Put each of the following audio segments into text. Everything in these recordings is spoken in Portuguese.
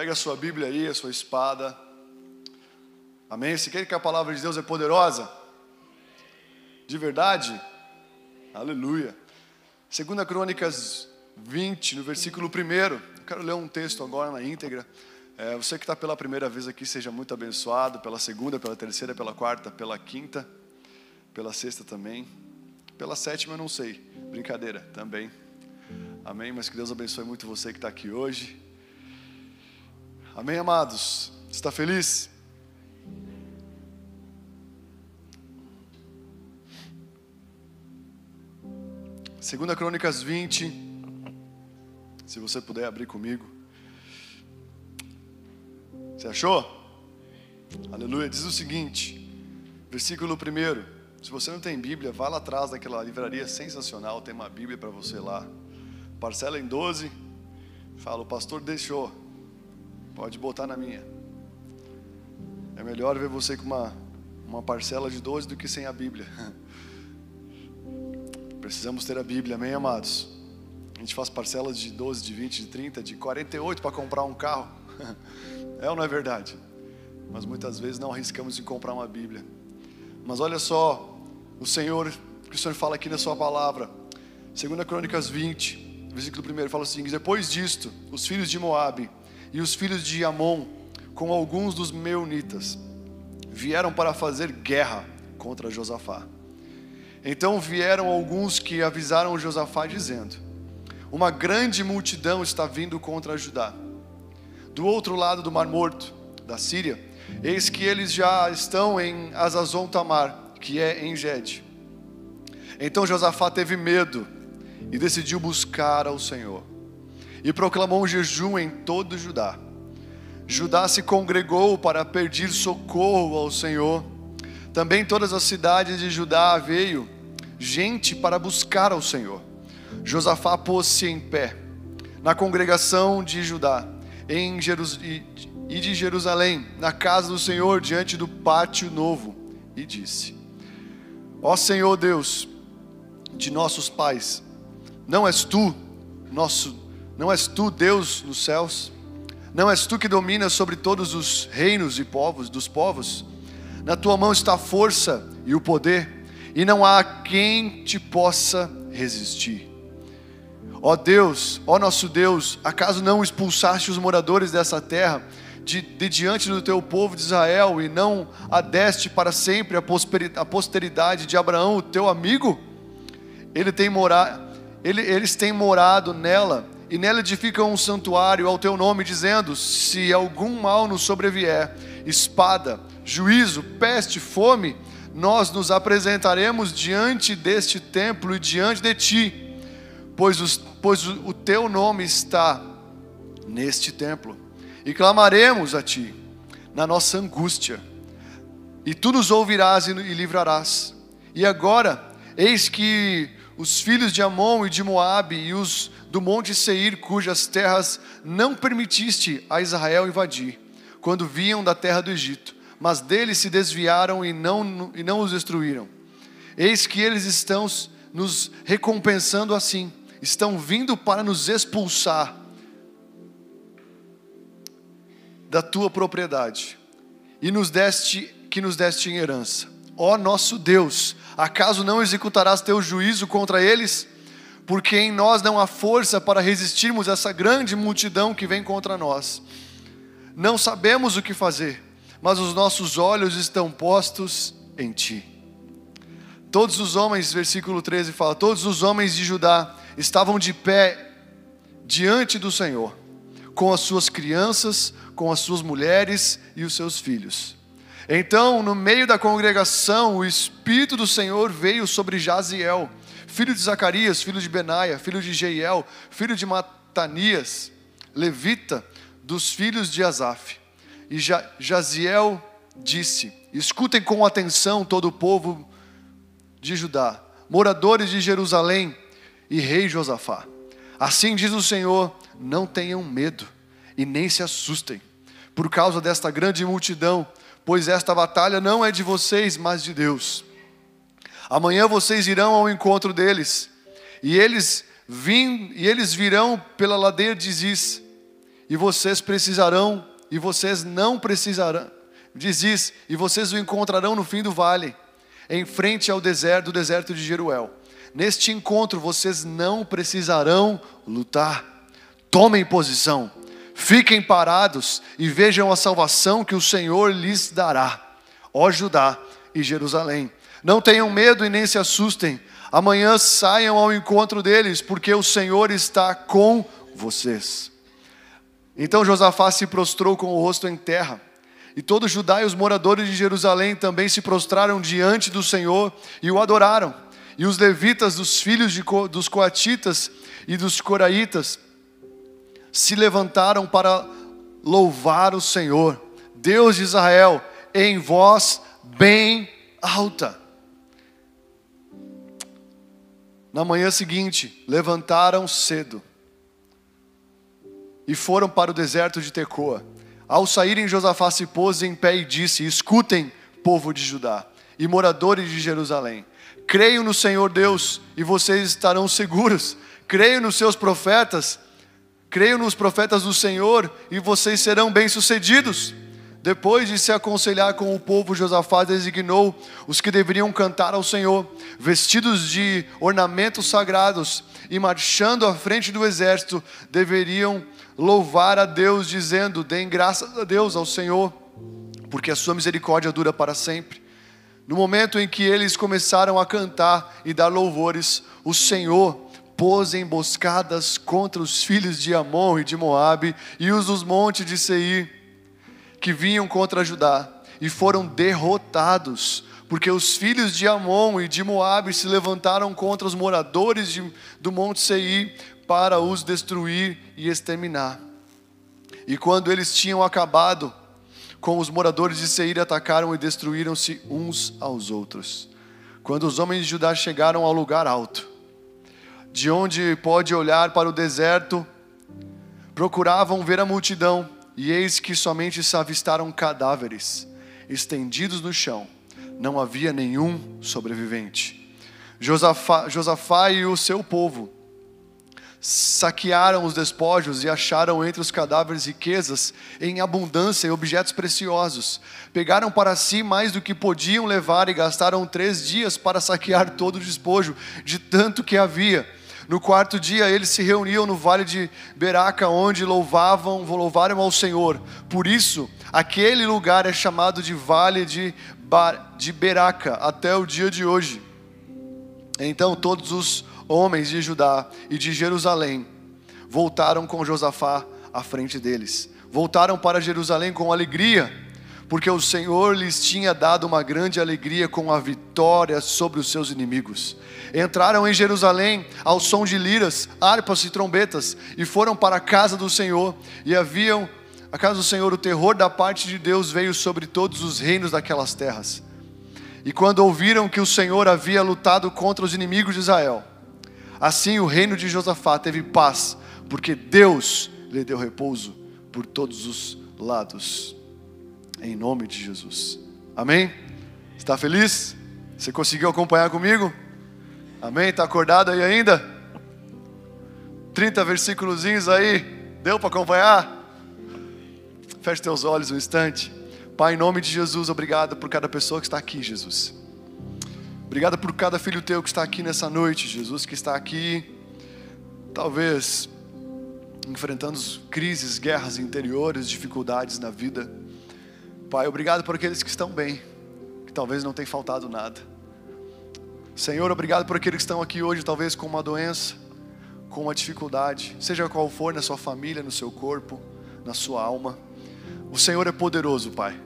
Pega a sua Bíblia aí, a sua espada. Amém? Você quer que a palavra de Deus é poderosa? De verdade? Aleluia. Segunda Crônicas 20, no versículo 1. Eu quero ler um texto agora na íntegra. É, você que está pela primeira vez aqui, seja muito abençoado. Pela segunda, pela terceira, pela quarta, pela quinta, pela sexta também. Pela sétima eu não sei. Brincadeira, também. Amém? Mas que Deus abençoe muito você que está aqui hoje. Amém, amados? Está feliz? Segunda Crônicas 20. Se você puder abrir comigo. Você achou? Aleluia. Diz o seguinte, versículo 1. Se você não tem Bíblia, vá lá atrás daquela livraria sensacional, tem uma Bíblia para você lá. Parcela em 12. Fala, o pastor deixou. Pode botar na minha. É melhor ver você com uma, uma parcela de 12 do que sem a Bíblia. Precisamos ter a Bíblia, amém, amados? A gente faz parcelas de 12, de 20, de 30, de 48 para comprar um carro. É ou não é verdade? Mas muitas vezes não arriscamos em comprar uma Bíblia. Mas olha só, o Senhor, que o Senhor fala aqui na sua palavra. 2 Crônicas 20, versículo 1, fala assim: Depois disto, os filhos de Moabe e os filhos de Amon, com alguns dos meunitas, vieram para fazer guerra contra Josafá. Então vieram alguns que avisaram Josafá, dizendo: Uma grande multidão está vindo contra Judá. Do outro lado do Mar Morto, da Síria, eis que eles já estão em Azazon Tamar, que é em Gede. Então Josafá teve medo e decidiu buscar ao Senhor. E proclamou um jejum em todo Judá. Judá se congregou para pedir socorro ao Senhor também todas as cidades de Judá veio gente para buscar ao Senhor. Josafá pôs-se em pé na congregação de Judá em Jerus e de Jerusalém, na casa do Senhor, diante do pátio novo, e disse: Ó Senhor Deus de nossos pais, não és tu nosso, não és tu Deus nos céus? Não és tu que dominas sobre todos os reinos e povos dos povos? Na tua mão está a força e o poder, e não há quem te possa resistir. Ó Deus, ó nosso Deus, acaso não expulsaste os moradores dessa terra de, de diante do teu povo de Israel e não adeste para sempre a posteridade de Abraão, o teu amigo? Ele tem mora, ele, eles têm morado nela e nela edificam um santuário ao teu nome, dizendo: Se algum mal nos sobrevier, espada, juízo, peste, fome, nós nos apresentaremos diante deste templo e diante de ti, pois, os, pois o teu nome está neste templo, e clamaremos a ti na nossa angústia, e tu nos ouvirás e, e livrarás. E agora, eis que os filhos de Amon e de Moabe e os do monte Seir, cujas terras não permitiste a Israel invadir, quando vinham da terra do Egito, mas deles se desviaram e não, e não os destruíram. Eis que eles estão nos recompensando assim, estão vindo para nos expulsar da tua propriedade e nos deste que nos deste em herança. Ó nosso Deus, acaso não executarás teu juízo contra eles? Porque em nós não há força para resistirmos a essa grande multidão que vem contra nós. Não sabemos o que fazer mas os nossos olhos estão postos em ti. Todos os homens, versículo 13 fala: todos os homens de Judá estavam de pé diante do Senhor, com as suas crianças, com as suas mulheres e os seus filhos. Então, no meio da congregação, o Espírito do Senhor veio sobre Jaziel, filho de Zacarias, filho de Benaia, filho de Jeiel, filho de Matanias, levita, dos filhos de Asaf. E Jaziel disse: Escutem com atenção todo o povo de Judá, moradores de Jerusalém e rei Josafá. Assim diz o Senhor: Não tenham medo e nem se assustem por causa desta grande multidão, pois esta batalha não é de vocês, mas de Deus. Amanhã vocês irão ao encontro deles, e eles, vim, e eles virão pela ladeira de Ziz, e vocês precisarão, e vocês não precisarão. Diz e vocês o encontrarão no fim do vale, em frente ao deserto, do deserto de Jeruel. Neste encontro vocês não precisarão lutar. Tomem posição, fiquem parados e vejam a salvação que o Senhor lhes dará. Ó Judá e Jerusalém, não tenham medo e nem se assustem. Amanhã saiam ao encontro deles, porque o Senhor está com vocês. Então Josafá se prostrou com o rosto em terra. E todo Judá e os moradores de Jerusalém também se prostraram diante do Senhor e o adoraram. E os levitas dos filhos de, dos coatitas e dos coraitas se levantaram para louvar o Senhor, Deus de Israel, em voz bem alta. Na manhã seguinte, levantaram cedo e foram para o deserto de Tecoa. Ao saírem, Josafá se pôs em pé e disse: Escutem, povo de Judá e moradores de Jerusalém. Creio no Senhor Deus e vocês estarão seguros. Creio nos seus profetas. Creio nos profetas do Senhor e vocês serão bem-sucedidos. Depois de se aconselhar com o povo, Josafá designou os que deveriam cantar ao Senhor, vestidos de ornamentos sagrados e marchando à frente do exército, deveriam louvar a Deus, dizendo: Deem graças a Deus, ao Senhor, porque a sua misericórdia dura para sempre. No momento em que eles começaram a cantar e dar louvores, o Senhor pôs emboscadas contra os filhos de Amon e de Moabe e os dos montes de Seir que vinham contra Judá e foram derrotados, porque os filhos de Amon e de Moabe se levantaram contra os moradores de, do Monte Seir para os destruir e exterminar. E quando eles tinham acabado com os moradores de Seir, atacaram e destruíram-se uns aos outros. Quando os homens de Judá chegaram ao lugar alto, de onde pode olhar para o deserto, procuravam ver a multidão e eis que somente se avistaram cadáveres estendidos no chão, não havia nenhum sobrevivente. Josafá, Josafá e o seu povo saquearam os despojos e acharam entre os cadáveres riquezas em abundância e objetos preciosos. Pegaram para si mais do que podiam levar e gastaram três dias para saquear todo o despojo, de tanto que havia no quarto dia eles se reuniam no vale de Beraca, onde louvavam, louvaram ao Senhor. Por isso, aquele lugar é chamado de Vale de, Bar, de Beraca até o dia de hoje. Então todos os homens de Judá e de Jerusalém voltaram com Josafá à frente deles. Voltaram para Jerusalém com alegria porque o Senhor lhes tinha dado uma grande alegria com a vitória sobre os seus inimigos. Entraram em Jerusalém ao som de liras, harpas e trombetas, e foram para a casa do Senhor, e haviam a casa do Senhor, o terror da parte de Deus veio sobre todos os reinos daquelas terras. E quando ouviram que o Senhor havia lutado contra os inimigos de Israel, assim o reino de Josafá teve paz, porque Deus lhe deu repouso por todos os lados em nome de Jesus. Amém? Está feliz? Você conseguiu acompanhar comigo? Amém? Está acordado aí ainda? 30 versículos aí, deu para acompanhar? Feche teus olhos um instante. Pai, em nome de Jesus, obrigado por cada pessoa que está aqui, Jesus. Obrigado por cada filho teu que está aqui nessa noite, Jesus, que está aqui, talvez enfrentando crises, guerras interiores, dificuldades na vida. Pai, obrigado por aqueles que estão bem, que talvez não tenha faltado nada. Senhor, obrigado por aqueles que estão aqui hoje, talvez com uma doença, com uma dificuldade, seja qual for na sua família, no seu corpo, na sua alma. O Senhor é poderoso, Pai.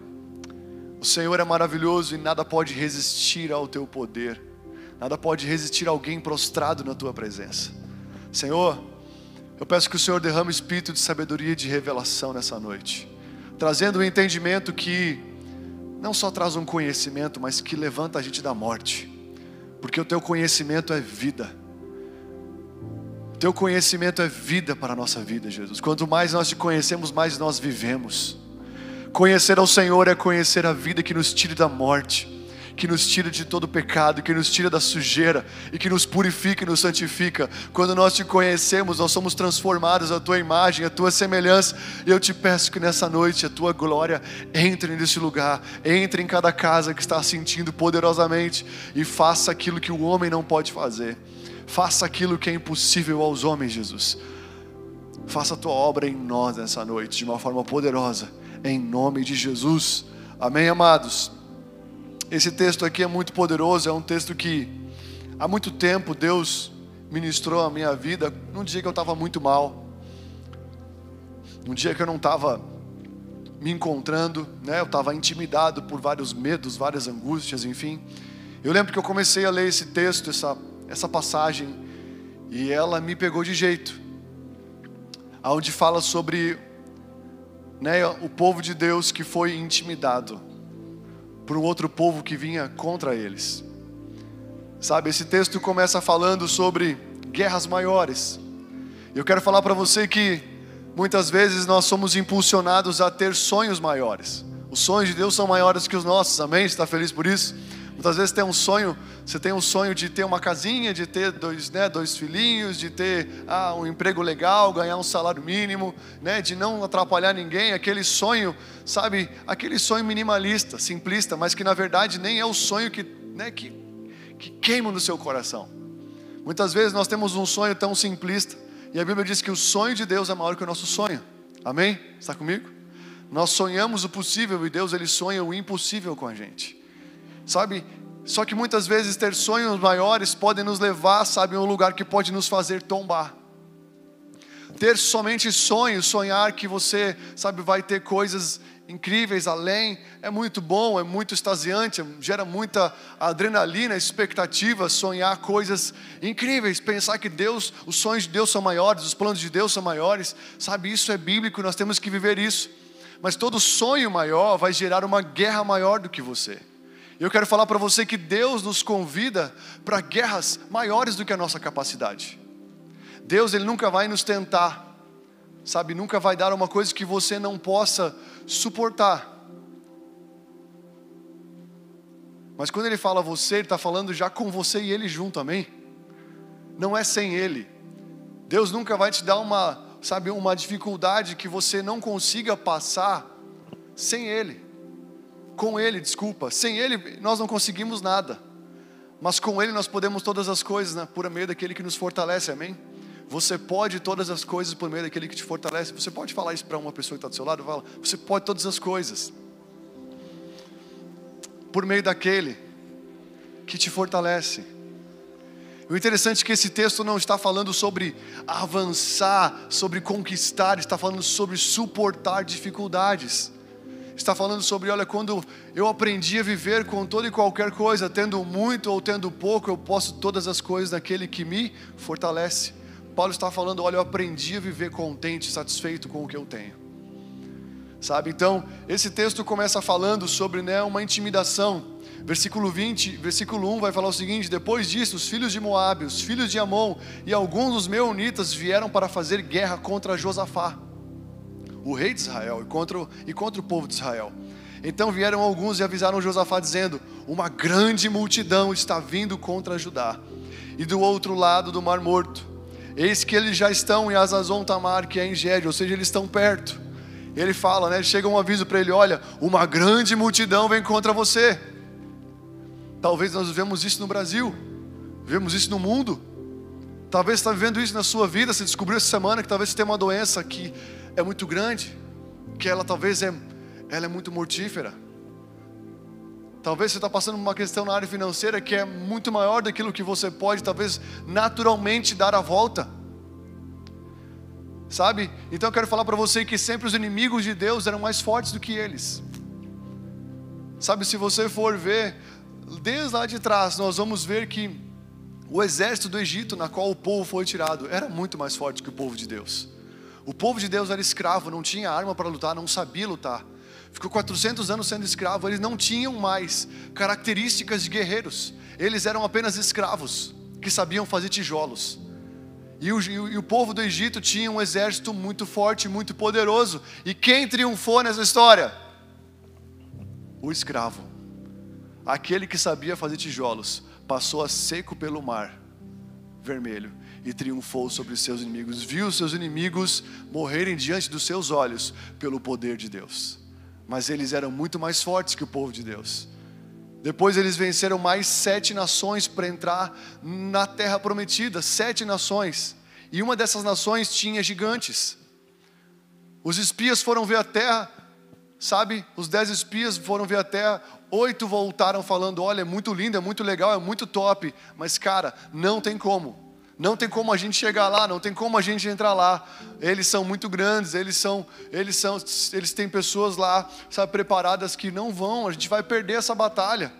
O Senhor é maravilhoso e nada pode resistir ao teu poder. Nada pode resistir a alguém prostrado na tua presença. Senhor, eu peço que o Senhor derrame espírito de sabedoria e de revelação nessa noite trazendo o um entendimento que não só traz um conhecimento, mas que levanta a gente da morte, porque o teu conhecimento é vida. O teu conhecimento é vida para a nossa vida, Jesus. Quanto mais nós te conhecemos, mais nós vivemos. Conhecer ao Senhor é conhecer a vida que nos tire da morte, que nos tira de todo pecado, que nos tira da sujeira e que nos purifica e nos santifica. Quando nós te conhecemos, nós somos transformados à tua imagem, à tua semelhança. E eu te peço que nessa noite a tua glória entre nesse lugar, entre em cada casa que está sentindo poderosamente e faça aquilo que o homem não pode fazer. Faça aquilo que é impossível aos homens, Jesus. Faça a tua obra em nós nessa noite de uma forma poderosa, em nome de Jesus. Amém, amados? Esse texto aqui é muito poderoso, é um texto que há muito tempo Deus ministrou a minha vida, num dia que eu estava muito mal, num dia que eu não estava me encontrando, né? eu estava intimidado por vários medos, várias angústias, enfim. Eu lembro que eu comecei a ler esse texto, essa, essa passagem, e ela me pegou de jeito onde fala sobre né, o povo de Deus que foi intimidado por um outro povo que vinha contra eles. Sabe, esse texto começa falando sobre guerras maiores. Eu quero falar para você que muitas vezes nós somos impulsionados a ter sonhos maiores. Os sonhos de Deus são maiores que os nossos, amém? Está feliz por isso? Muitas vezes tem um sonho, você tem um sonho de ter uma casinha, de ter dois, né, dois filhinhos, de ter ah, um emprego legal, ganhar um salário mínimo, né, de não atrapalhar ninguém, aquele sonho, sabe, aquele sonho minimalista, simplista, mas que na verdade nem é o sonho que, né, que, que queima no seu coração. Muitas vezes nós temos um sonho tão simplista, e a Bíblia diz que o sonho de Deus é maior que o nosso sonho. Amém? Está comigo? Nós sonhamos o possível e Deus ele sonha o impossível com a gente. Sabe? Só que muitas vezes ter sonhos maiores podem nos levar, sabe, a um lugar que pode nos fazer tombar. Ter somente sonhos, sonhar que você, sabe, vai ter coisas incríveis além, é muito bom, é muito extasiante, gera muita adrenalina, expectativa, sonhar coisas incríveis, pensar que Deus, os sonhos de Deus são maiores, os planos de Deus são maiores, sabe, isso é bíblico, nós temos que viver isso. Mas todo sonho maior vai gerar uma guerra maior do que você. Eu quero falar para você que Deus nos convida para guerras maiores do que a nossa capacidade. Deus ele nunca vai nos tentar, sabe? Nunca vai dar uma coisa que você não possa suportar. Mas quando ele fala você, ele está falando já com você e ele junto, amém? Não é sem ele. Deus nunca vai te dar uma, sabe, uma dificuldade que você não consiga passar sem ele com Ele, desculpa. Sem Ele nós não conseguimos nada. Mas com Ele nós podemos todas as coisas, né? por meio daquele que nos fortalece, amém? Você pode todas as coisas por meio daquele que te fortalece. Você pode falar isso para uma pessoa que está do seu lado? Fala, você pode todas as coisas. Por meio daquele que te fortalece. O interessante é que esse texto não está falando sobre avançar, sobre conquistar, está falando sobre suportar dificuldades está falando sobre, olha, quando eu aprendi a viver com toda e qualquer coisa, tendo muito ou tendo pouco, eu posso todas as coisas naquele que me fortalece. Paulo está falando, olha, eu aprendi a viver contente, satisfeito com o que eu tenho. Sabe? Então, esse texto começa falando sobre, né, uma intimidação. Versículo 20, versículo 1 vai falar o seguinte: Depois disso, os filhos de Moabe, os filhos de Amon e alguns dos meunitas vieram para fazer guerra contra Josafá o rei de Israel e contra, e contra o povo de Israel. Então vieram alguns e avisaram Josafá, dizendo: Uma grande multidão está vindo contra Judá, e do outro lado do Mar Morto. Eis que eles já estão em Azazon Tamar, que é em Gede, ou seja, eles estão perto. Ele fala, né? Chega um aviso para ele: Olha, uma grande multidão vem contra você. Talvez nós vivemos isso no Brasil, vivemos isso no mundo. Talvez você está vivendo isso na sua vida. Você descobriu essa semana que talvez você tenha uma doença que é muito grande, que ela talvez é, ela é muito mortífera. Talvez você está passando por uma questão na área financeira que é muito maior daquilo que você pode, talvez naturalmente dar a volta. Sabe? Então eu quero falar para você que sempre os inimigos de Deus eram mais fortes do que eles. Sabe, se você for ver, desde lá de trás, nós vamos ver que o exército do Egito, na qual o povo foi tirado, era muito mais forte que o povo de Deus. O povo de Deus era escravo, não tinha arma para lutar, não sabia lutar. Ficou 400 anos sendo escravo, eles não tinham mais características de guerreiros. Eles eram apenas escravos que sabiam fazer tijolos. E o, e o, povo do Egito tinha um exército muito forte, muito poderoso. E quem triunfou nessa história? O escravo. aquele que sabia fazer tijolos, passou a seco pelo mar vermelho e triunfou sobre seus inimigos. Viu seus inimigos morrerem diante dos seus olhos pelo poder de Deus. Mas eles eram muito mais fortes que o povo de Deus. Depois eles venceram mais sete nações para entrar na terra prometida sete nações. E uma dessas nações tinha gigantes. Os espias foram ver a terra, sabe? Os dez espias foram ver a terra. Oito voltaram falando: Olha, é muito lindo, é muito legal, é muito top. Mas, cara, não tem como. Não tem como a gente chegar lá, não tem como a gente entrar lá. Eles são muito grandes, eles são, eles são, eles têm pessoas lá, sabe, preparadas que não vão. A gente vai perder essa batalha.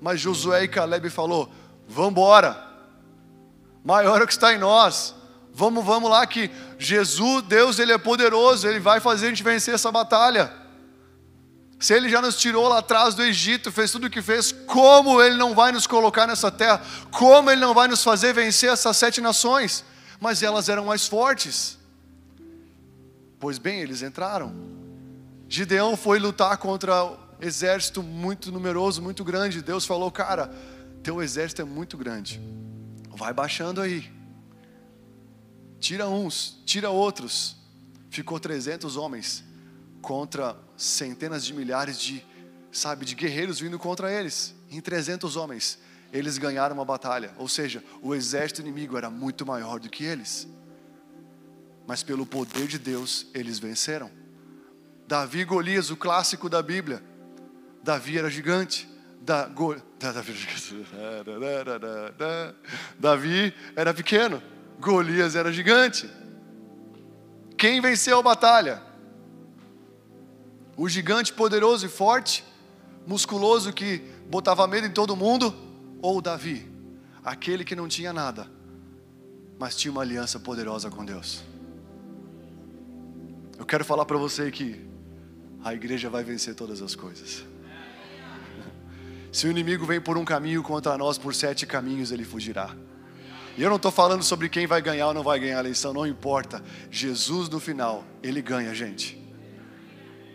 Mas Josué e Caleb falou: "Vamos embora. Maior é o que está em nós. Vamos, vamos lá que Jesus, Deus, ele é poderoso, ele vai fazer a gente vencer essa batalha." Se Ele já nos tirou lá atrás do Egito, fez tudo o que fez, como Ele não vai nos colocar nessa terra? Como Ele não vai nos fazer vencer essas sete nações? Mas elas eram mais fortes. Pois bem, eles entraram. Gideão foi lutar contra um exército muito numeroso, muito grande. Deus falou: Cara, teu exército é muito grande. Vai baixando aí. Tira uns, tira outros. Ficou 300 homens contra centenas de milhares de, sabe, de guerreiros vindo contra eles, em 300 homens. Eles ganharam uma batalha, ou seja, o exército inimigo era muito maior do que eles. Mas pelo poder de Deus, eles venceram. Davi e Golias, o clássico da Bíblia. Davi era gigante. Da, Go, da, Davi, Davi era pequeno. Golias era gigante. Quem venceu a batalha? O gigante poderoso e forte, musculoso que botava medo em todo mundo, ou Davi, aquele que não tinha nada, mas tinha uma aliança poderosa com Deus. Eu quero falar para você que a igreja vai vencer todas as coisas. Se o inimigo vem por um caminho contra nós, por sete caminhos ele fugirá. E eu não estou falando sobre quem vai ganhar ou não vai ganhar a eleição, não importa. Jesus no final, ele ganha, gente.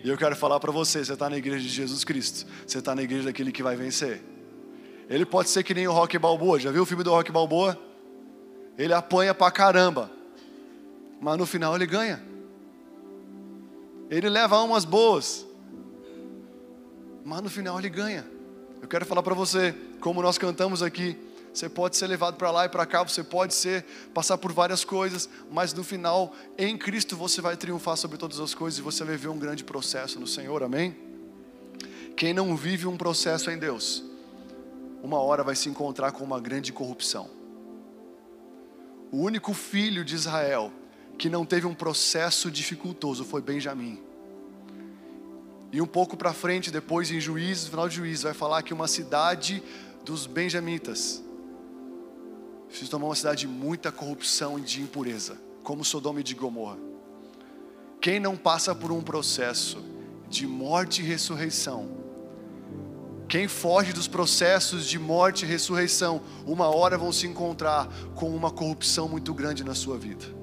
E eu quero falar para você: você está na igreja de Jesus Cristo, você está na igreja daquele que vai vencer. Ele pode ser que nem o Rock Balboa, já viu o filme do Rock Balboa? Ele apanha pra caramba, mas no final ele ganha. Ele leva umas boas, mas no final ele ganha. Eu quero falar para você, como nós cantamos aqui, você pode ser levado para lá e para cá, você pode ser passar por várias coisas, mas no final, em Cristo você vai triunfar sobre todas as coisas e você vai viver um grande processo no Senhor. Amém? Quem não vive um processo em Deus, uma hora vai se encontrar com uma grande corrupção. O único filho de Israel que não teve um processo dificultoso foi Benjamim. E um pouco para frente, depois em Juízes, no final de Juízes, vai falar que uma cidade dos benjamitas se tornou uma cidade de muita corrupção e de impureza, como Sodoma e de Gomorra. Quem não passa por um processo de morte e ressurreição, quem foge dos processos de morte e ressurreição, uma hora vão se encontrar com uma corrupção muito grande na sua vida.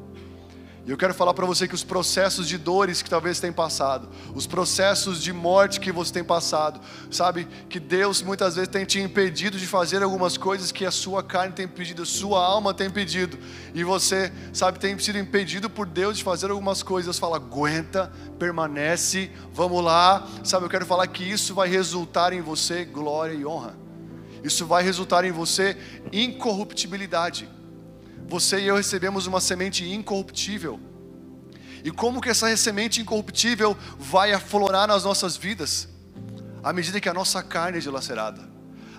E eu quero falar para você que os processos de dores que talvez tenha passado, os processos de morte que você tem passado, sabe, que Deus muitas vezes tem te impedido de fazer algumas coisas que a sua carne tem pedido, a sua alma tem pedido, e você, sabe, tem sido impedido por Deus de fazer algumas coisas. Fala, aguenta, permanece, vamos lá, sabe, eu quero falar que isso vai resultar em você glória e honra, isso vai resultar em você incorruptibilidade você e eu recebemos uma semente incorruptível. E como que essa semente incorruptível vai aflorar nas nossas vidas? À medida que a nossa carne é dilacerada,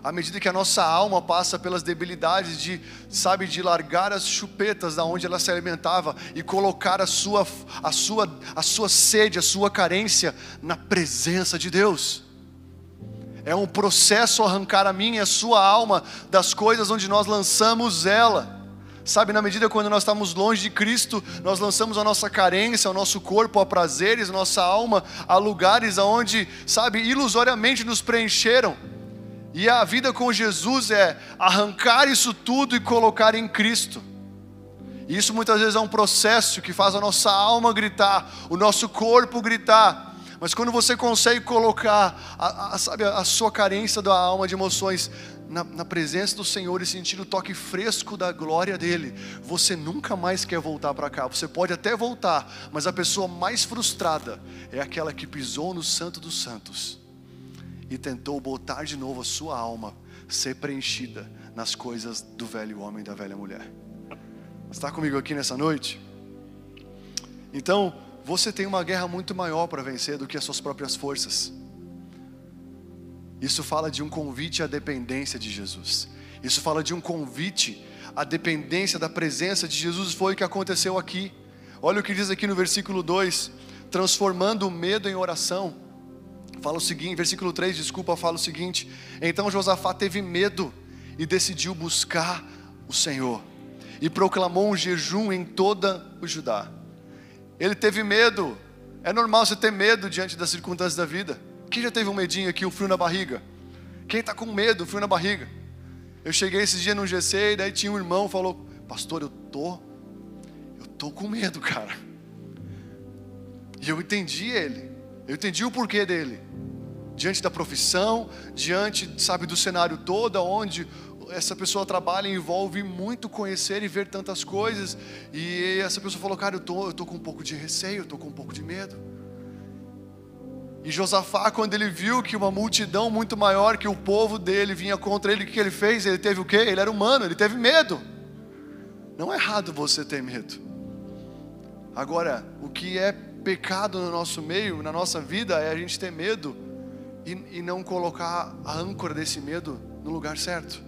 à medida que a nossa alma passa pelas debilidades de, sabe, de largar as chupetas da onde ela se alimentava e colocar a sua, a sua, a sua sede, a sua carência na presença de Deus. É um processo arrancar a minha e a sua alma das coisas onde nós lançamos ela. Sabe, na medida quando nós estamos longe de Cristo, nós lançamos a nossa carência, o nosso corpo a prazeres, nossa alma a lugares aonde, sabe, ilusoriamente nos preencheram. E a vida com Jesus é arrancar isso tudo e colocar em Cristo. E isso muitas vezes é um processo que faz a nossa alma gritar, o nosso corpo gritar, Mas quando você consegue colocar a, a, sabe, a sua carência da alma de emoções na, na, presença do Senhor e sentir o toque fresco da glória dele, você nunca mais quer voltar para cá. Você pode até voltar, mas a pessoa mais frustrada é aquela que pisou no Santo dos Santos e tentou botar de novo a sua alma ser preenchida nas coisas do velho homem e da velha mulher. Está comigo aqui nessa noite? Então, você tem uma guerra muito maior para vencer do que as suas próprias forças. Isso fala de um convite à dependência de Jesus. Isso fala de um convite à dependência da presença de Jesus. Foi o que aconteceu aqui. Olha o que diz aqui no versículo 2: transformando o medo em oração. Fala o seguinte, versículo 3, desculpa, fala o seguinte: Então Josafá teve medo e decidiu buscar o Senhor, e proclamou um jejum em toda o Judá. Ele teve medo. É normal você ter medo diante das circunstâncias da vida. Quem já teve um medinho aqui, um frio na barriga? Quem está com medo, um frio na barriga? Eu cheguei esses dias no GC e daí tinha um irmão falou: Pastor, eu tô, eu tô com medo, cara. E eu entendi ele. Eu entendi o porquê dele. Diante da profissão, diante, sabe, do cenário todo, onde essa pessoa trabalha envolve muito conhecer e ver tantas coisas. E essa pessoa falou: Cara, eu tô, eu tô com um pouco de receio, eu tô com um pouco de medo. E Josafá, quando ele viu que uma multidão muito maior que o povo dele vinha contra ele, o que ele fez? Ele teve o quê? Ele era humano, ele teve medo. Não é errado você ter medo. Agora, o que é pecado no nosso meio, na nossa vida, é a gente ter medo e, e não colocar a âncora desse medo no lugar certo.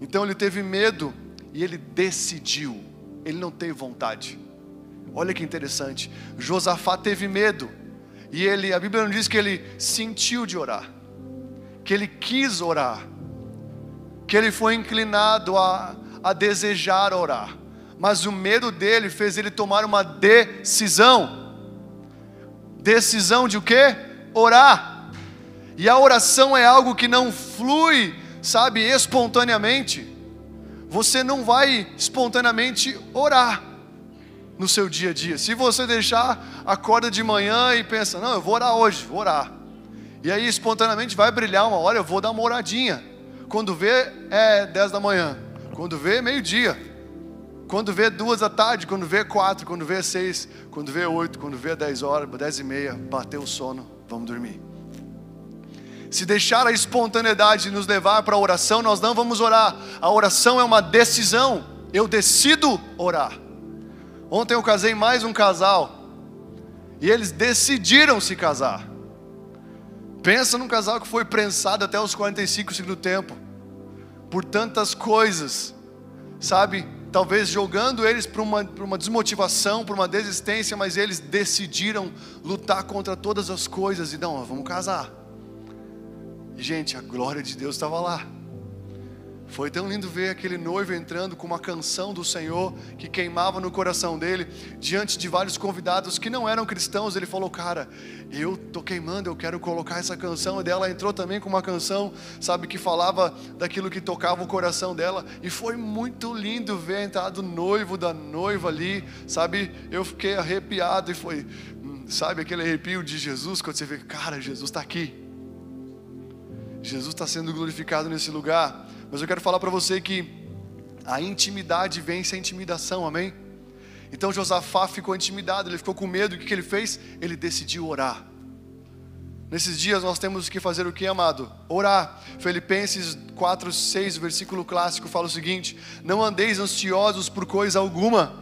Então ele teve medo e ele decidiu, ele não teve vontade. Olha que interessante. Josafá teve medo e ele, a Bíblia não diz que ele sentiu de orar, que ele quis orar, que ele foi inclinado a, a desejar orar, mas o medo dele fez ele tomar uma decisão. Decisão de o quê? Orar. E a oração é algo que não flui sabe, espontaneamente, você não vai espontaneamente orar no seu dia a dia. Se você deixar, acorda de manhã e pensa: não, eu vou orar hoje, vou orar. E aí espontaneamente vai brilhar uma hora, eu vou dar uma oradinha. Quando vê, é 10 da manhã. Quando vê, meio-dia. Quando vê duas da tarde, quando vê quatro, quando vê seis, quando vê oito, quando vê dez horas, dez e meia, bateu o sono, vamos dormir. Se deixar a espontaneidade nos levar para a oração, nós não vamos orar. A oração é uma decisão. Eu decido orar. Ontem eu casei mais um casal e eles decidiram se casar. Pensa num casal que foi prensado até os 45 segundos do tempo por tantas coisas, sabe? Talvez jogando eles para uma, uma desmotivação, para uma desistência, mas eles decidiram lutar contra todas as coisas e não, vamos casar. Gente, a glória de Deus estava lá. Foi tão lindo ver aquele noivo entrando com uma canção do Senhor que queimava no coração dele, diante de vários convidados que não eram cristãos. Ele falou: Cara, eu tô queimando, eu quero colocar essa canção. E dela entrou também com uma canção, sabe, que falava daquilo que tocava o coração dela. E foi muito lindo ver a entrada do noivo, da noiva ali, sabe. Eu fiquei arrepiado e foi, hum, sabe, aquele arrepio de Jesus, quando você vê, cara, Jesus está aqui. Jesus está sendo glorificado nesse lugar. Mas eu quero falar para você que a intimidade vence a intimidação, amém? Então Josafá ficou intimidado, ele ficou com medo, o que, que ele fez? Ele decidiu orar. Nesses dias nós temos que fazer o que, amado? Orar. Filipenses 4, 6, versículo clássico fala o seguinte: Não andeis ansiosos por coisa alguma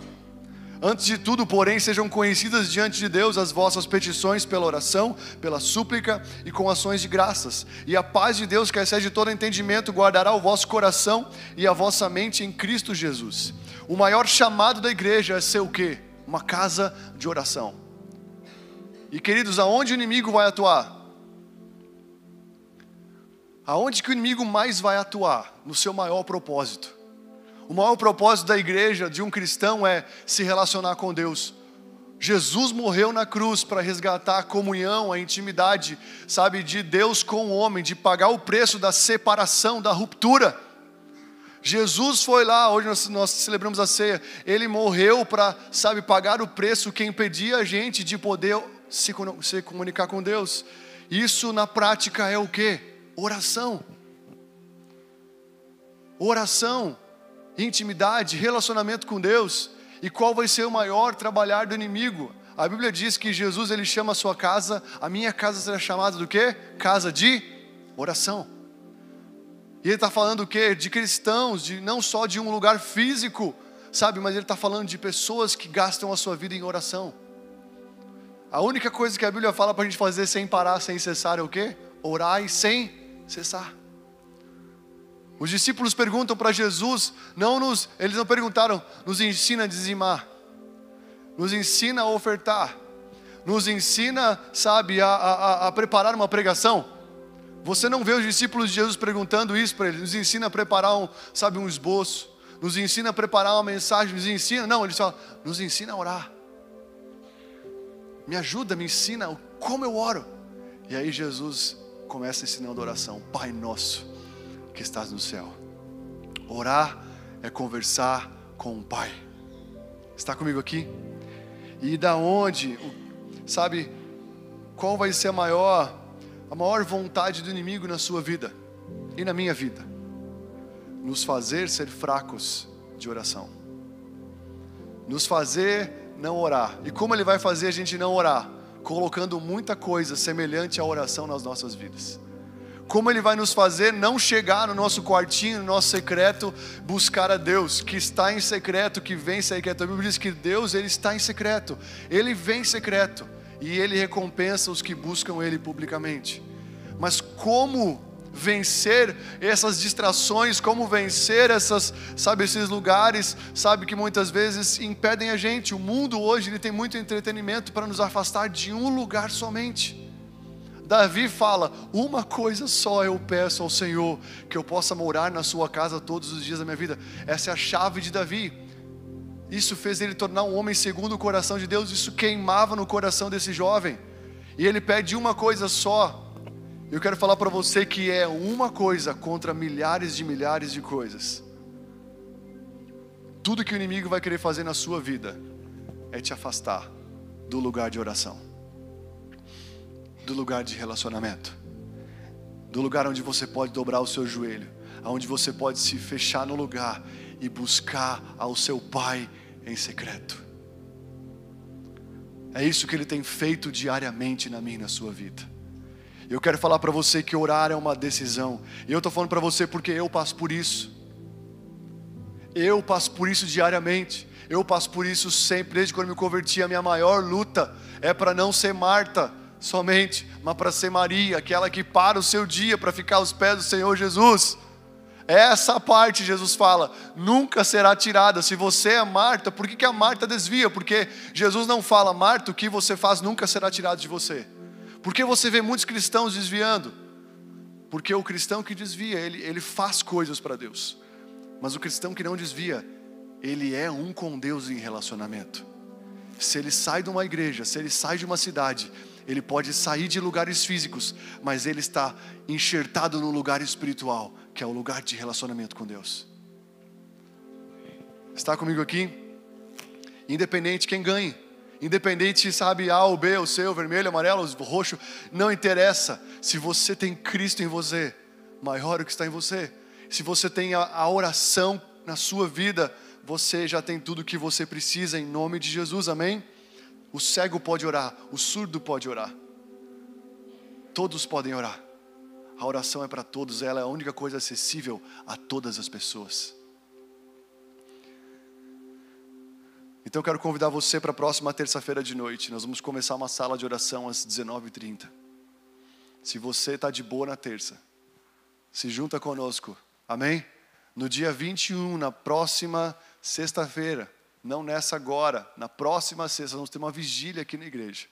Antes de tudo, porém, sejam conhecidas diante de Deus as vossas petições pela oração, pela súplica e com ações de graças. E a paz de Deus, que excede todo entendimento, guardará o vosso coração e a vossa mente em Cristo Jesus. O maior chamado da igreja é ser o quê? Uma casa de oração. E queridos, aonde o inimigo vai atuar? Aonde que o inimigo mais vai atuar? No seu maior propósito o maior propósito da igreja, de um cristão, é se relacionar com Deus. Jesus morreu na cruz para resgatar a comunhão, a intimidade, sabe, de Deus com o homem, de pagar o preço da separação, da ruptura. Jesus foi lá, hoje nós, nós celebramos a ceia, ele morreu para, sabe, pagar o preço que impedia a gente de poder se, se comunicar com Deus. Isso na prática é o que? Oração. Oração, intimidade, relacionamento com Deus. E qual vai ser o maior trabalhar do inimigo? A Bíblia diz que Jesus ele chama a sua casa, a minha casa será chamada do quê? Casa de oração. E ele está falando o quê? De cristãos, de não só de um lugar físico, sabe? Mas ele está falando de pessoas que gastam a sua vida em oração. A única coisa que a Bíblia fala para a gente fazer sem parar, sem cessar é o quê? Orar e sem cessar. Os discípulos perguntam para Jesus, não nos, eles não perguntaram, nos ensina a dizimar, nos ensina a ofertar, nos ensina, sabe, a, a, a preparar uma pregação. Você não vê os discípulos de Jesus perguntando isso para eles, nos ensina a preparar um, sabe, um esboço, nos ensina a preparar uma mensagem, nos ensina, não, eles falam, nos ensina a orar. Me ajuda, me ensina como eu oro. E aí Jesus começa ensinando a oração, Pai nosso que estás no céu. Orar é conversar com o Pai. Está comigo aqui? E da onde, sabe, qual vai ser a maior, a maior vontade do inimigo na sua vida e na minha vida? Nos fazer ser fracos de oração. Nos fazer não orar. E como ele vai fazer a gente não orar? Colocando muita coisa semelhante à oração nas nossas vidas como Ele vai nos fazer não chegar no nosso quartinho, no nosso secreto, buscar a Deus, que está em secreto, que vem em secreto. A Bíblia diz que Deus, Ele está em secreto, Ele vem em secreto, e Ele recompensa os que buscam Ele publicamente. Mas como vencer essas distrações, como vencer essas, sabe, esses lugares, sabe, que muitas vezes impedem a gente. O mundo hoje ele tem muito entretenimento para nos afastar de um lugar somente. Davi fala: Uma coisa só eu peço ao Senhor, que eu possa morar na Sua casa todos os dias da minha vida. Essa é a chave de Davi. Isso fez ele tornar um homem segundo o coração de Deus, isso queimava no coração desse jovem. E ele pede uma coisa só. Eu quero falar para você que é uma coisa contra milhares de milhares de coisas. Tudo que o inimigo vai querer fazer na sua vida é te afastar do lugar de oração do lugar de relacionamento, do lugar onde você pode dobrar o seu joelho, onde você pode se fechar no lugar e buscar ao seu Pai em secreto. É isso que Ele tem feito diariamente na minha e na sua vida. Eu quero falar para você que orar é uma decisão. E eu estou falando para você porque eu passo por isso. Eu passo por isso diariamente. Eu passo por isso sempre, desde quando me converti. A minha maior luta é para não ser Marta somente, mas para ser Maria, aquela que para o seu dia para ficar aos pés do Senhor Jesus. Essa parte, Jesus fala, nunca será tirada. Se você é Marta, por que, que a Marta desvia? Porque Jesus não fala, Marta, o que você faz nunca será tirado de você. Por que você vê muitos cristãos desviando? Porque o cristão que desvia, ele, ele faz coisas para Deus. Mas o cristão que não desvia, ele é um com Deus em relacionamento. Se ele sai de uma igreja, se ele sai de uma cidade, ele pode sair de lugares físicos, mas ele está enxertado no lugar espiritual, que é o lugar de relacionamento com Deus. Está comigo aqui? Independente quem ganhe, independente, sabe, A ou B, o seu, vermelho, amarelo, roxo, não interessa. Se você tem Cristo em você, maior o que está em você. Se você tem a, a oração na sua vida, você já tem tudo o que você precisa em nome de Jesus, amém? O cego pode orar, o surdo pode orar. Todos podem orar. A oração é para todos, ela é a única coisa acessível a todas as pessoas. Então eu quero convidar você para a próxima terça-feira de noite. Nós vamos começar uma sala de oração às 19h30. Se você está de boa na terça, se junta conosco. Amém? No dia 21, na próxima sexta-feira, não nessa agora, na próxima sexta, vamos ter uma vigília aqui na igreja.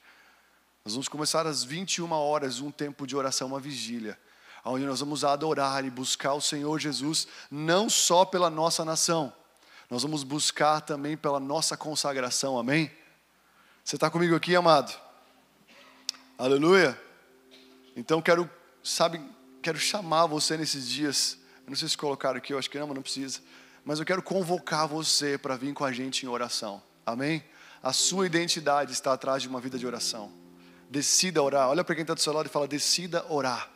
Nós vamos começar às 21 horas, um tempo de oração, uma vigília, onde nós vamos adorar e buscar o Senhor Jesus, não só pela nossa nação, nós vamos buscar também pela nossa consagração, amém? Você está comigo aqui, amado? Aleluia? Então quero, sabe, quero chamar você nesses dias. Eu não sei se colocaram aqui, eu acho que não, mas não precisa mas eu quero convocar você para vir com a gente em oração. Amém? A sua identidade está atrás de uma vida de oração. decida orar. Olha para quem está do seu lado e fala: decida orar.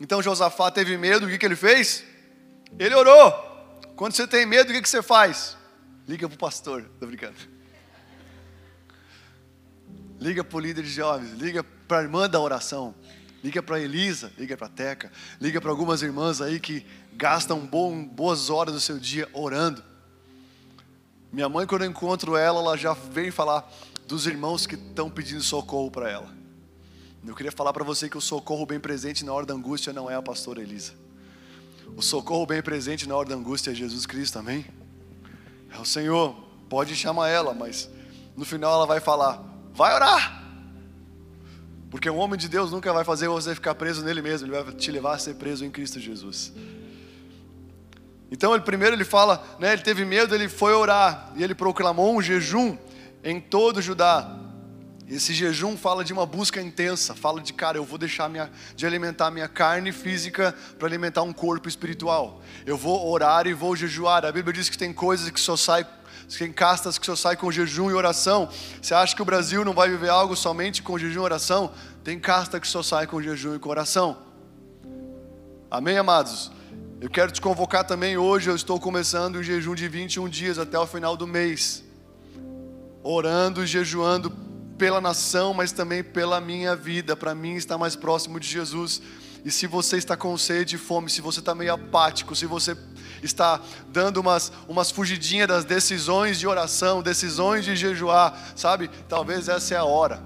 Então Josafá teve medo, o que, que ele fez? Ele orou. Quando você tem medo, o que, que você faz? Liga para o pastor, estou brincando. Liga para o líder de jovens, liga para a irmã da oração, liga para Elisa, liga para Teca, liga para algumas irmãs aí que gastam bom, boas horas do seu dia orando. Minha mãe, quando eu encontro ela, ela já vem falar dos irmãos que estão pedindo socorro para ela. Eu queria falar para você que o socorro bem presente na hora da angústia não é a pastora Elisa. O socorro bem presente na hora da angústia é Jesus Cristo, amém? É o Senhor. Pode chamar ela, mas no final ela vai falar: vai orar. Porque um homem de Deus nunca vai fazer você ficar preso nele mesmo, ele vai te levar a ser preso em Cristo Jesus. Então, ele, primeiro ele fala, né, ele teve medo, ele foi orar e ele proclamou um jejum em todo Judá. Esse jejum fala de uma busca intensa, fala de, cara, eu vou deixar minha, de alimentar minha carne física para alimentar um corpo espiritual. Eu vou orar e vou jejuar. A Bíblia diz que tem coisas que só sai, tem castas que só sai com jejum e oração. Você acha que o Brasil não vai viver algo somente com jejum e oração? Tem casta que só sai com jejum e com oração. Amém, amados? Eu quero te convocar também hoje, eu estou começando um jejum de 21 dias até o final do mês. Orando e jejuando pela nação, mas também pela minha vida, para mim estar mais próximo de Jesus. E se você está com sede e fome, se você está meio apático, se você está dando umas, umas fugidinhas das decisões de oração, decisões de jejuar, sabe? Talvez essa é a hora.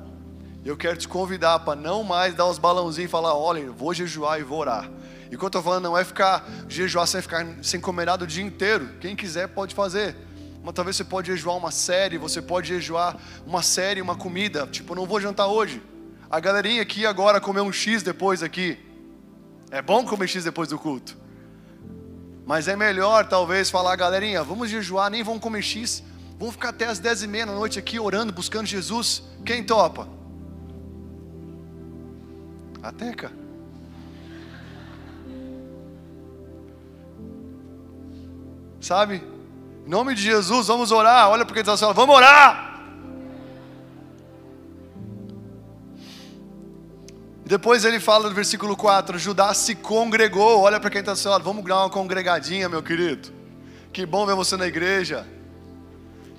Eu quero te convidar para não mais dar os balãozinhos e falar: olha, vou jejuar e vou orar. E o que eu estou falando não é ficar jejuar sem ficar sem comer nada o dia inteiro. Quem quiser pode fazer. Mas talvez você pode jejuar uma série, você pode jejuar uma série, uma comida. Tipo, não vou jantar hoje. A galerinha aqui agora comer um X depois aqui. É bom comer X depois do culto. Mas é melhor talvez falar, galerinha, vamos jejuar, nem vamos comer X. Vamos ficar até as dez e meia da noite aqui orando, buscando Jesus. Quem topa? A Teca. Sabe? Em nome de Jesus, vamos orar. Olha porque ele está falando, vamos orar. Depois ele fala no versículo 4: Judá se congregou. Olha para quem está falando, vamos dar uma congregadinha, meu querido. Que bom ver você na igreja.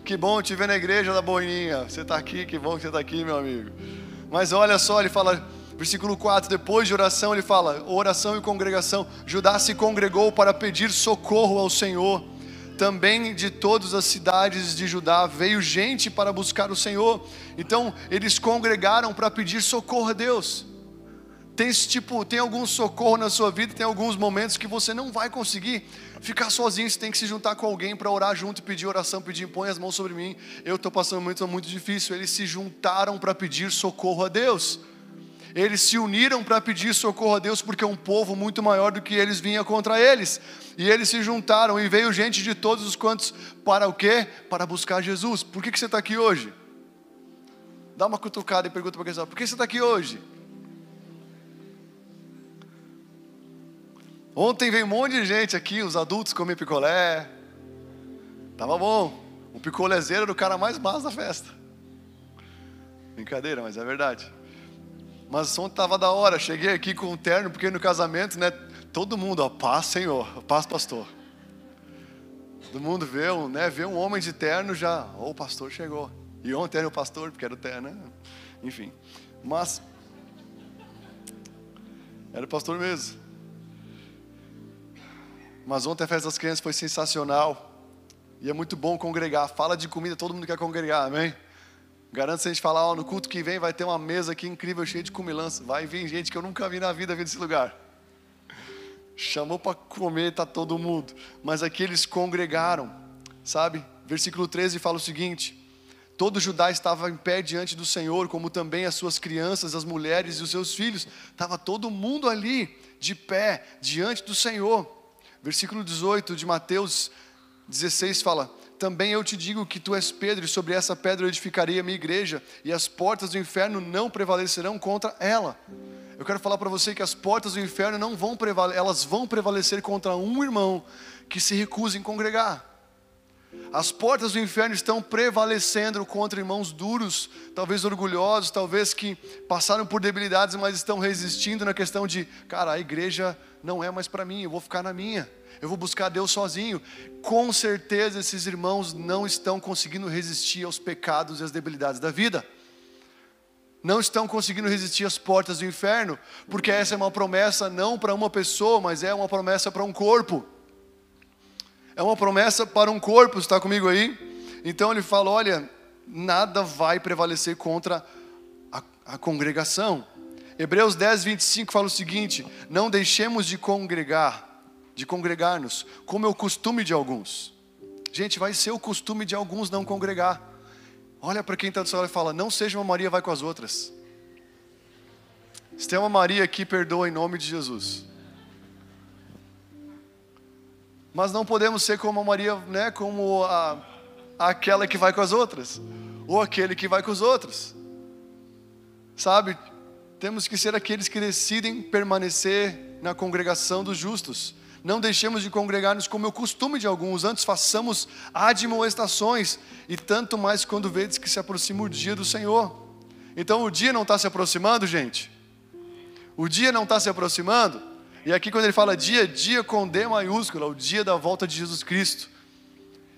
Que bom te ver na igreja da Boininha. Você está aqui, que bom que você está aqui, meu amigo. Mas olha só, ele fala, versículo 4: depois de oração, ele fala: oração e congregação. Judá se congregou para pedir socorro ao Senhor também de todas as cidades de Judá veio gente para buscar o Senhor. Então eles congregaram para pedir socorro a Deus. Tem esse tipo, tem algum socorro na sua vida, tem alguns momentos que você não vai conseguir ficar sozinho, você tem que se juntar com alguém para orar junto, pedir oração, pedir põe as mãos sobre mim. Eu estou passando um momento muito difícil. Eles se juntaram para pedir socorro a Deus. Eles se uniram para pedir socorro a Deus porque um povo muito maior do que eles vinha contra eles. E eles se juntaram e veio gente de todos os quantos para o quê? Para buscar Jesus. Por que, que você está aqui hoje? Dá uma cutucada e pergunta para quem está. Por que você está aqui hoje? Ontem veio um monte de gente aqui, os adultos comem picolé. Tava bom. O picolézeiro era o cara mais massa da festa. Brincadeira, mas é verdade. Mas o som estava da hora. Cheguei aqui com um terno, porque no casamento, né? Todo mundo, ó, paz, Senhor, paz, pastor. Todo mundo vê né, vê um homem de terno já, oh, o pastor chegou. E ontem era o pastor, porque era o terno, né? Enfim. Mas, era o pastor mesmo. Mas ontem a festa das crianças foi sensacional. E é muito bom congregar. Fala de comida, todo mundo quer congregar, amém? Garanto se a gente falar, ó, no culto que vem vai ter uma mesa aqui incrível, cheia de comilança. Vai vir gente que eu nunca vi na vida vir desse lugar. Chamou para comer, tá todo mundo. Mas aqui eles congregaram, sabe? Versículo 13 fala o seguinte: Todo Judá estava em pé diante do Senhor, como também as suas crianças, as mulheres e os seus filhos. Estava todo mundo ali, de pé, diante do Senhor. Versículo 18 de Mateus 16 fala: também eu te digo que tu és Pedro, e sobre essa pedra eu edificarei a minha igreja, e as portas do inferno não prevalecerão contra ela. Eu quero falar para você que as portas do inferno não vão prevalecer, elas vão prevalecer contra um irmão que se recusa em congregar. As portas do inferno estão prevalecendo contra irmãos duros, talvez orgulhosos, talvez que passaram por debilidades, mas estão resistindo na questão de, cara, a igreja não é mais para mim, eu vou ficar na minha, eu vou buscar Deus sozinho. Com certeza esses irmãos não estão conseguindo resistir aos pecados e às debilidades da vida. Não estão conseguindo resistir às portas do inferno, porque essa é uma promessa não para uma pessoa, mas é uma promessa para um corpo é uma promessa para um corpo, está comigo aí? Então ele fala: olha, nada vai prevalecer contra a, a congregação. Hebreus 10, 25 fala o seguinte: Não deixemos de congregar, de congregar-nos, como é o costume de alguns. Gente, vai ser o costume de alguns não congregar. Olha para quem está do seu lado e fala: Não seja uma Maria, vai com as outras. Se tem uma Maria aqui, perdoa em nome de Jesus. Mas não podemos ser como a Maria, né, como a, aquela que vai com as outras, ou aquele que vai com os outros. Sabe? Temos que ser aqueles que decidem permanecer na congregação dos justos. Não deixemos de congregar-nos como é o costume de alguns, antes façamos admoestações, e tanto mais quando vedes que se aproxima o dia do Senhor. Então o dia não está se aproximando, gente? O dia não está se aproximando? E aqui, quando ele fala dia, dia com D maiúscula, o dia da volta de Jesus Cristo.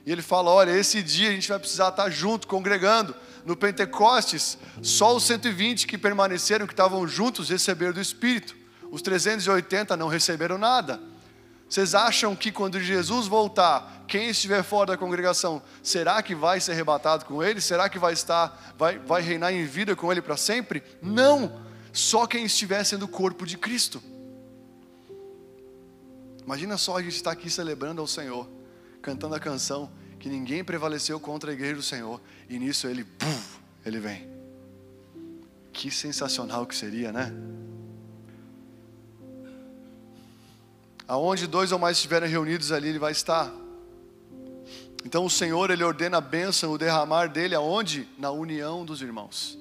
E ele fala: olha, esse dia a gente vai precisar estar junto, congregando. No Pentecostes, só os 120 que permaneceram, que estavam juntos, receberam do Espírito. Os 380 não receberam nada. Vocês acham que quando Jesus voltar, quem estiver fora da congregação, será que vai ser arrebatado com ele? Será que vai estar, vai, vai reinar em vida com ele para sempre? Não! Só quem estiver sendo o corpo de Cristo. Imagina só a gente estar aqui celebrando ao Senhor, cantando a canção que ninguém prevaleceu contra a igreja do Senhor, e nisso ele, buf, ele vem. Que sensacional que seria, né? Aonde dois ou mais estiverem reunidos ali, ele vai estar. Então o Senhor, ele ordena a bênção, o derramar dele aonde? Na união dos irmãos.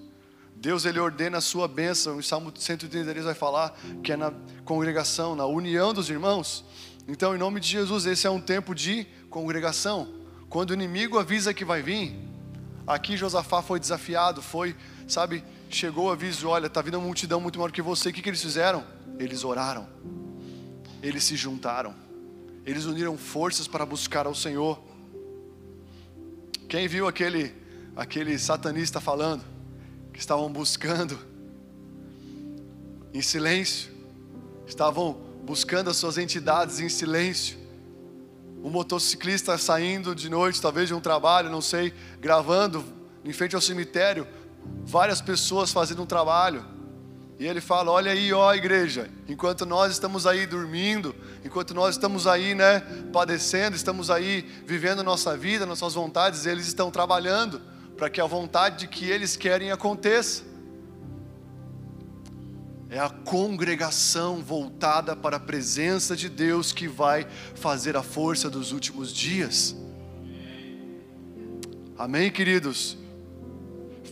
Deus ele ordena a sua bênção, o Salmo 133 vai falar que é na congregação, na união dos irmãos. Então, em nome de Jesus, esse é um tempo de congregação. Quando o inimigo avisa que vai vir, aqui Josafá foi desafiado, foi, sabe, chegou o aviso: olha, está vindo uma multidão muito maior que você. O que, que eles fizeram? Eles oraram, eles se juntaram, eles uniram forças para buscar ao Senhor. Quem viu aquele, aquele satanista falando que estavam buscando em silêncio, estavam buscando as suas entidades em silêncio. Um motociclista saindo de noite, talvez de um trabalho, não sei, gravando em frente ao cemitério, várias pessoas fazendo um trabalho. E ele fala: Olha aí, ó igreja, enquanto nós estamos aí dormindo, enquanto nós estamos aí, né, padecendo, estamos aí vivendo nossa vida, nossas vontades, eles estão trabalhando para que a vontade de que eles querem aconteça. É a congregação voltada para a presença de Deus que vai fazer a força dos últimos dias. Amém, queridos?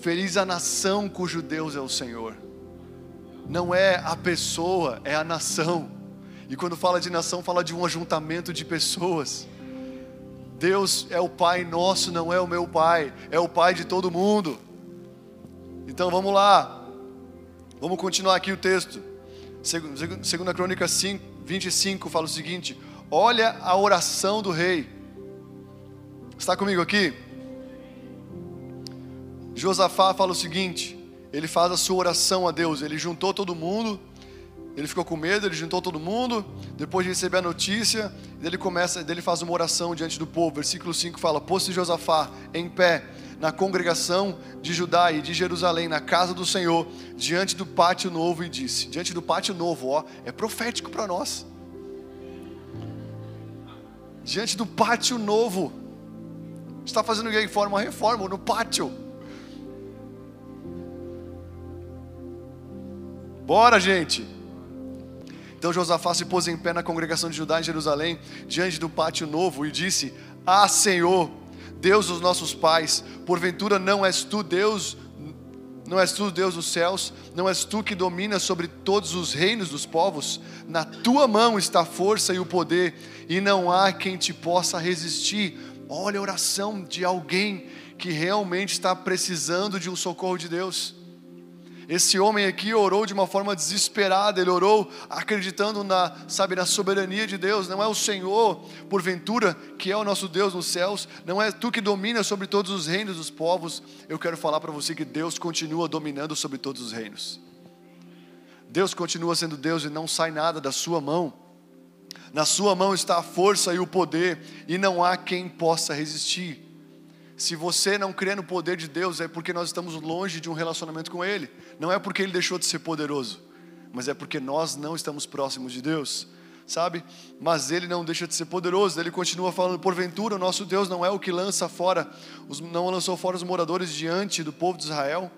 Feliz a nação cujo Deus é o Senhor. Não é a pessoa, é a nação. E quando fala de nação, fala de um ajuntamento de pessoas. Deus é o Pai nosso, não é o meu Pai, é o Pai de todo mundo. Então vamos lá, Vamos continuar aqui o texto. Segunda Crônica 5, 25 fala o seguinte: Olha a oração do rei. Está comigo aqui? Josafá fala o seguinte: ele faz a sua oração a Deus. Ele juntou todo mundo, ele ficou com medo, ele juntou todo mundo. Depois de receber a notícia, ele começa, ele faz uma oração diante do povo. Versículo 5 fala: Pôs-se Josafá em pé na congregação de Judá e de Jerusalém, na casa do Senhor, diante do pátio novo, e disse: Diante do pátio novo, ó, é profético para nós. Diante do pátio novo, está fazendo o que? Uma reforma no pátio. Bora, gente. Então Josafá se pôs em pé na congregação de Judá em Jerusalém, diante do pátio novo, e disse: Ah, Senhor, Deus dos nossos pais, porventura não és tu Deus, não és tu Deus dos céus, não és tu que dominas sobre todos os reinos dos povos, na tua mão está a força e o poder, e não há quem te possa resistir. Olha a oração de alguém que realmente está precisando de um socorro de Deus. Esse homem aqui orou de uma forma desesperada, ele orou acreditando na, sabe, na soberania de Deus. Não é o Senhor, porventura, que é o nosso Deus nos céus, não é tu que domina sobre todos os reinos dos povos. Eu quero falar para você que Deus continua dominando sobre todos os reinos. Deus continua sendo Deus e não sai nada da sua mão. Na sua mão está a força e o poder, e não há quem possa resistir. Se você não crê no poder de Deus, é porque nós estamos longe de um relacionamento com Ele. Não é porque Ele deixou de ser poderoso, mas é porque nós não estamos próximos de Deus, sabe? Mas Ele não deixa de ser poderoso. Ele continua falando: porventura, o nosso Deus não é o que lança fora, não lançou fora os moradores diante do povo de Israel,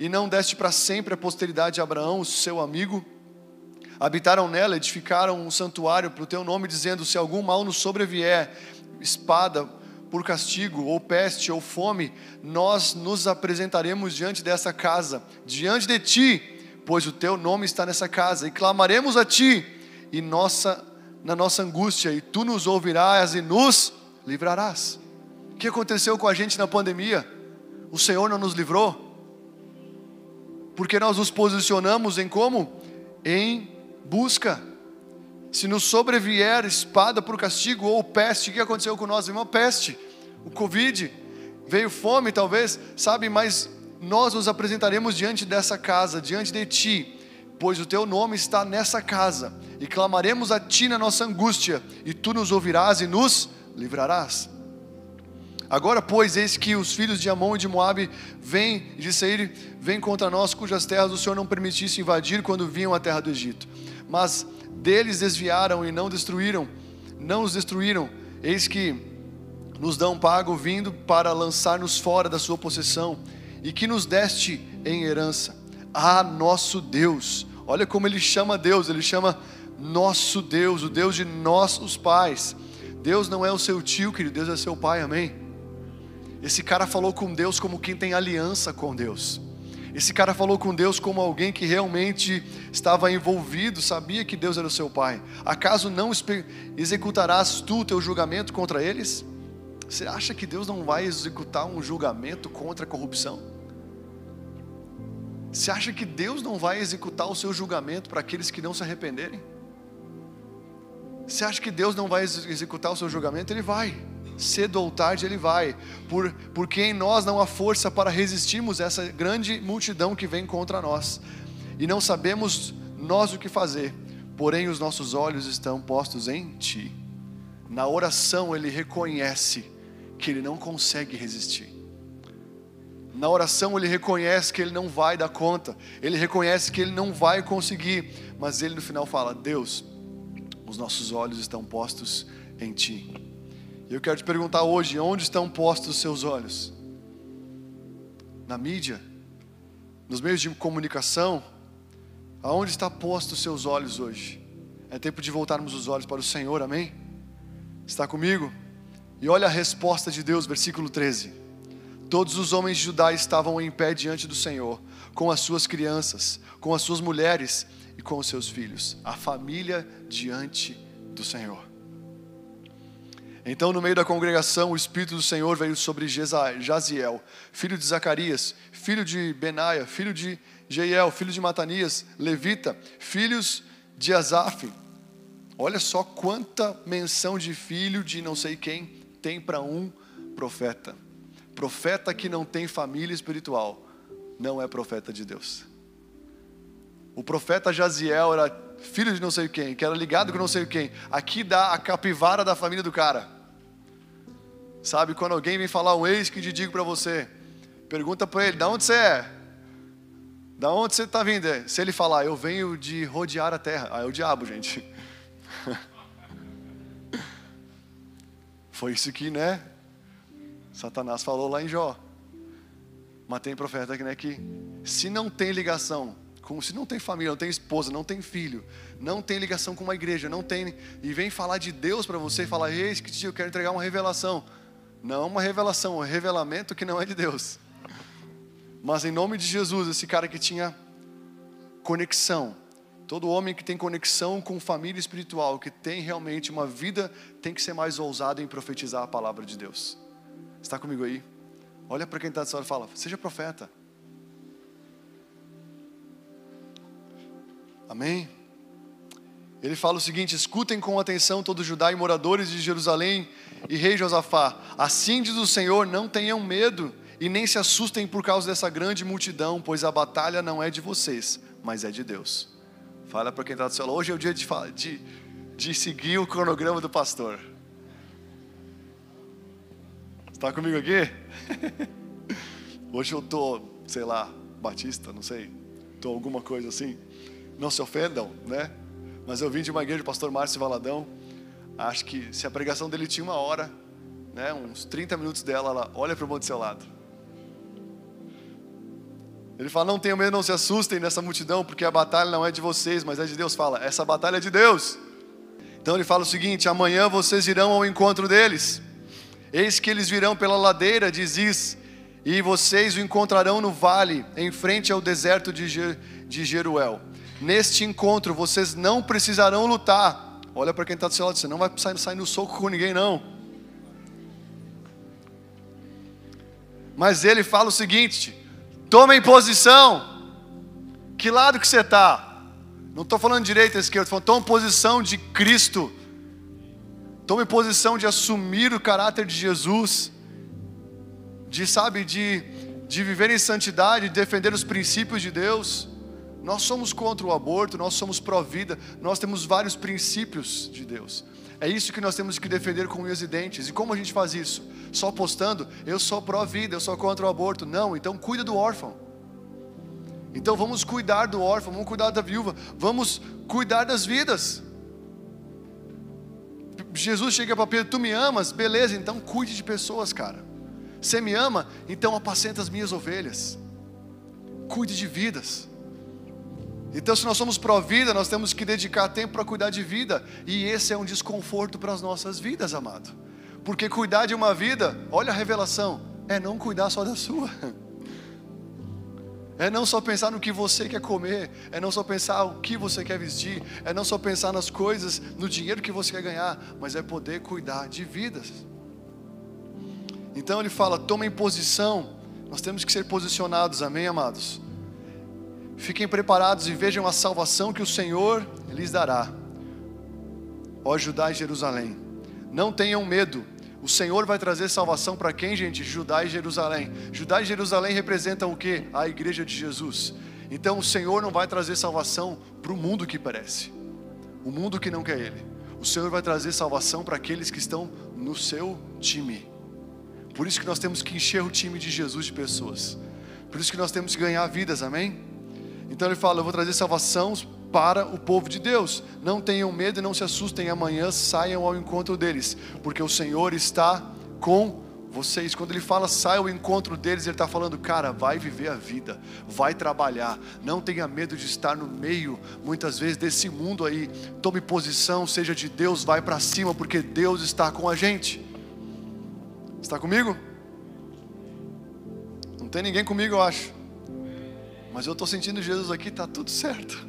e não deste para sempre a posteridade de Abraão, o seu amigo. Habitaram nela, edificaram um santuário para o teu nome, dizendo: se algum mal nos sobrevier, espada, por castigo, ou peste, ou fome, nós nos apresentaremos diante dessa casa, diante de ti, pois o teu nome está nessa casa, e clamaremos a ti, e nossa, na nossa angústia, e tu nos ouvirás e nos livrarás. O que aconteceu com a gente na pandemia? O Senhor não nos livrou? Porque nós nos posicionamos em como? Em busca. Se nos sobrevier espada por castigo ou peste, o que aconteceu com nós, irmão? Peste, o Covid, veio fome talvez, sabe, mas nós nos apresentaremos diante dessa casa, diante de ti, pois o teu nome está nessa casa, e clamaremos a ti na nossa angústia, e tu nos ouvirás e nos livrarás. Agora, pois, eis que os filhos de Amon e de Moabe vêm de Seir, vêm contra nós, cujas terras o Senhor não permitisse invadir quando vinham à terra do Egito. Mas deles desviaram e não destruíram, não os destruíram. Eis que nos dão pago vindo para lançar-nos fora da sua possessão e que nos deste em herança. Ah, nosso Deus. Olha como ele chama Deus, ele chama nosso Deus, o Deus de nossos pais. Deus não é o seu tio, querido, Deus é seu pai, amém? Esse cara falou com Deus como quem tem aliança com Deus. Esse cara falou com Deus como alguém que realmente estava envolvido, sabia que Deus era o seu pai. Acaso não executarás tu o teu julgamento contra eles? Você acha que Deus não vai executar um julgamento contra a corrupção? Você acha que Deus não vai executar o seu julgamento para aqueles que não se arrependerem? Você acha que Deus não vai executar o seu julgamento? Ele vai cedo ou tarde ele vai, por, porque em nós não há força para resistirmos essa grande multidão que vem contra nós, e não sabemos nós o que fazer, porém os nossos olhos estão postos em Ti. Na oração ele reconhece que ele não consegue resistir. Na oração ele reconhece que ele não vai dar conta, ele reconhece que ele não vai conseguir, mas ele no final fala: Deus, os nossos olhos estão postos em Ti. E eu quero te perguntar hoje: onde estão postos os seus olhos? Na mídia? Nos meios de comunicação? Aonde está postos os seus olhos hoje? É tempo de voltarmos os olhos para o Senhor, amém? Está comigo? E olha a resposta de Deus, versículo 13. Todos os homens de Judá estavam em pé diante do Senhor, com as suas crianças, com as suas mulheres e com os seus filhos, a família diante do Senhor. Então, no meio da congregação, o Espírito do Senhor veio sobre Jaziel, filho de Zacarias, filho de Benaia, filho de Jeiel, filho de Matanias, levita, filhos de Asaf. Olha só quanta menção de filho de não sei quem tem para um profeta. Profeta que não tem família espiritual, não é profeta de Deus. O profeta Jaziel era filho de não sei quem, que era ligado com não sei quem. Aqui dá a capivara da família do cara. Sabe, quando alguém vem falar um ex que te digo para você, pergunta para ele, da onde você é? Da onde você está vindo? Se ele falar, eu venho de rodear a terra, ah, é o diabo, gente. Foi isso que, né? Satanás falou lá em Jó. Mas tem profeta né, que se não tem ligação, com, se não tem família, não tem esposa, não tem filho, não tem ligação com uma igreja, não tem, e vem falar de Deus para você e falar, eis que eu quero entregar uma revelação. Não uma revelação, um revelamento que não é de Deus. Mas em nome de Jesus, esse cara que tinha conexão, Todo homem que tem conexão com família espiritual, que tem realmente uma vida, tem que ser mais ousado em profetizar a palavra de Deus. Está comigo aí? Olha para quem está do e fala: seja profeta. Amém? Ele fala o seguinte: escutem com atenção todo Judá e moradores de Jerusalém e rei Josafá. Assim diz o Senhor: não tenham medo e nem se assustem por causa dessa grande multidão, pois a batalha não é de vocês, mas é de Deus. Fala para quem está do seu lado. Hoje é o dia de, de, de seguir o cronograma do pastor. Está comigo aqui? Hoje eu tô, sei lá, batista, não sei, tô alguma coisa assim. Não se ofendam, né? Mas eu vim de uma igreja do pastor Márcio Valadão. Acho que se a pregação dele tinha uma hora, né, uns 30 minutos dela, ela olha para o mundo do seu lado. Ele fala: Não tenham medo, não se assustem nessa multidão, porque a batalha não é de vocês, mas é de Deus. Fala: Essa batalha é de Deus. Então ele fala o seguinte: Amanhã vocês irão ao encontro deles. Eis que eles virão pela ladeira de Ziz, e vocês o encontrarão no vale, em frente ao deserto de, de Jeruel. Neste encontro vocês não precisarão lutar. Olha para quem está do seu lado, você não vai sair, sair no soco com ninguém, não. Mas ele fala o seguinte: tomem posição. Que lado que você está? Não estou falando direita esquerda, estou falando, tome posição de Cristo Tome posição de assumir o caráter de Jesus, de, sabe, de, de viver em santidade, de defender os princípios de Deus. Nós somos contra o aborto, nós somos pró-vida, nós temos vários princípios de Deus. É isso que nós temos que defender com unhas e dentes. E como a gente faz isso? Só postando, eu sou pró-vida, eu sou contra o aborto. Não, então cuida do órfão. Então vamos cuidar do órfão, vamos cuidar da viúva, vamos cuidar das vidas. Jesus chega para Pedro: Tu me amas? Beleza, então cuide de pessoas, cara. Você me ama? Então apacenta as minhas ovelhas. Cuide de vidas. Então, se nós somos pró-vida, nós temos que dedicar tempo para cuidar de vida. E esse é um desconforto para as nossas vidas, amado. Porque cuidar de uma vida, olha a revelação, é não cuidar só da sua. É não só pensar no que você quer comer, é não só pensar o que você quer vestir, é não só pensar nas coisas, no dinheiro que você quer ganhar, mas é poder cuidar de vidas. Então ele fala: tomem posição, nós temos que ser posicionados, amém, amados? Fiquem preparados e vejam a salvação que o Senhor lhes dará. Ó Judá e Jerusalém, não tenham medo, o Senhor vai trazer salvação para quem, gente? Judá e Jerusalém. Judá e Jerusalém representam o que? A igreja de Jesus. Então o Senhor não vai trazer salvação para o mundo que parece, o mundo que não quer Ele. O Senhor vai trazer salvação para aqueles que estão no seu time. Por isso que nós temos que encher o time de Jesus de pessoas. Por isso que nós temos que ganhar vidas, amém? Então ele fala: Eu vou trazer salvação para o povo de Deus. Não tenham medo e não se assustem, amanhã saiam ao encontro deles, porque o Senhor está com vocês. Quando ele fala sai ao encontro deles, ele está falando, cara, vai viver a vida, vai trabalhar, não tenha medo de estar no meio, muitas vezes, desse mundo aí. Tome posição, seja de Deus, vai para cima, porque Deus está com a gente. Está comigo? Não tem ninguém comigo, eu acho. Mas eu estou sentindo Jesus aqui, está tudo certo.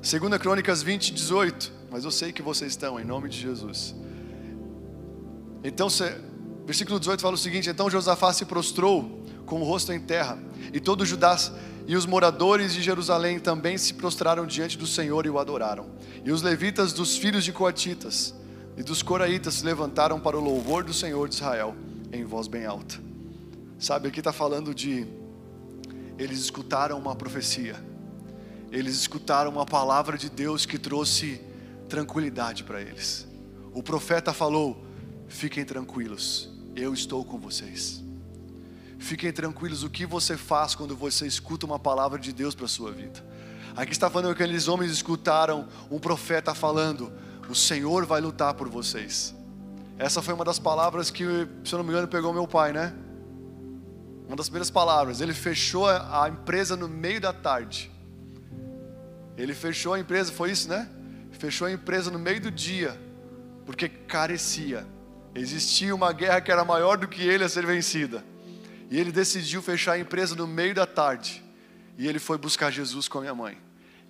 Segunda Crônicas 20, 18. Mas eu sei que vocês estão, em nome de Jesus. Então, versículo 18 fala o seguinte: Então Josafá se prostrou com o rosto em terra, e todo Judá e os moradores de Jerusalém também se prostraram diante do Senhor e o adoraram. E os levitas dos filhos de Coatitas e dos Coraitas se levantaram para o louvor do Senhor de Israel em voz bem alta. Sabe, aqui está falando de eles escutaram uma profecia eles escutaram uma palavra de Deus que trouxe tranquilidade para eles. O profeta falou: Fiquem tranquilos, eu estou com vocês. Fiquem tranquilos, o que você faz quando você escuta uma palavra de Deus para a sua vida? Aqui está falando que aqueles homens escutaram um profeta falando: O Senhor vai lutar por vocês. Essa foi uma das palavras que, se eu não me engano, pegou meu pai, né? Uma das primeiras palavras. Ele fechou a empresa no meio da tarde ele fechou a empresa, foi isso, né? Fechou a empresa no meio do dia, porque carecia. Existia uma guerra que era maior do que ele a ser vencida. E ele decidiu fechar a empresa no meio da tarde. E ele foi buscar Jesus com a minha mãe.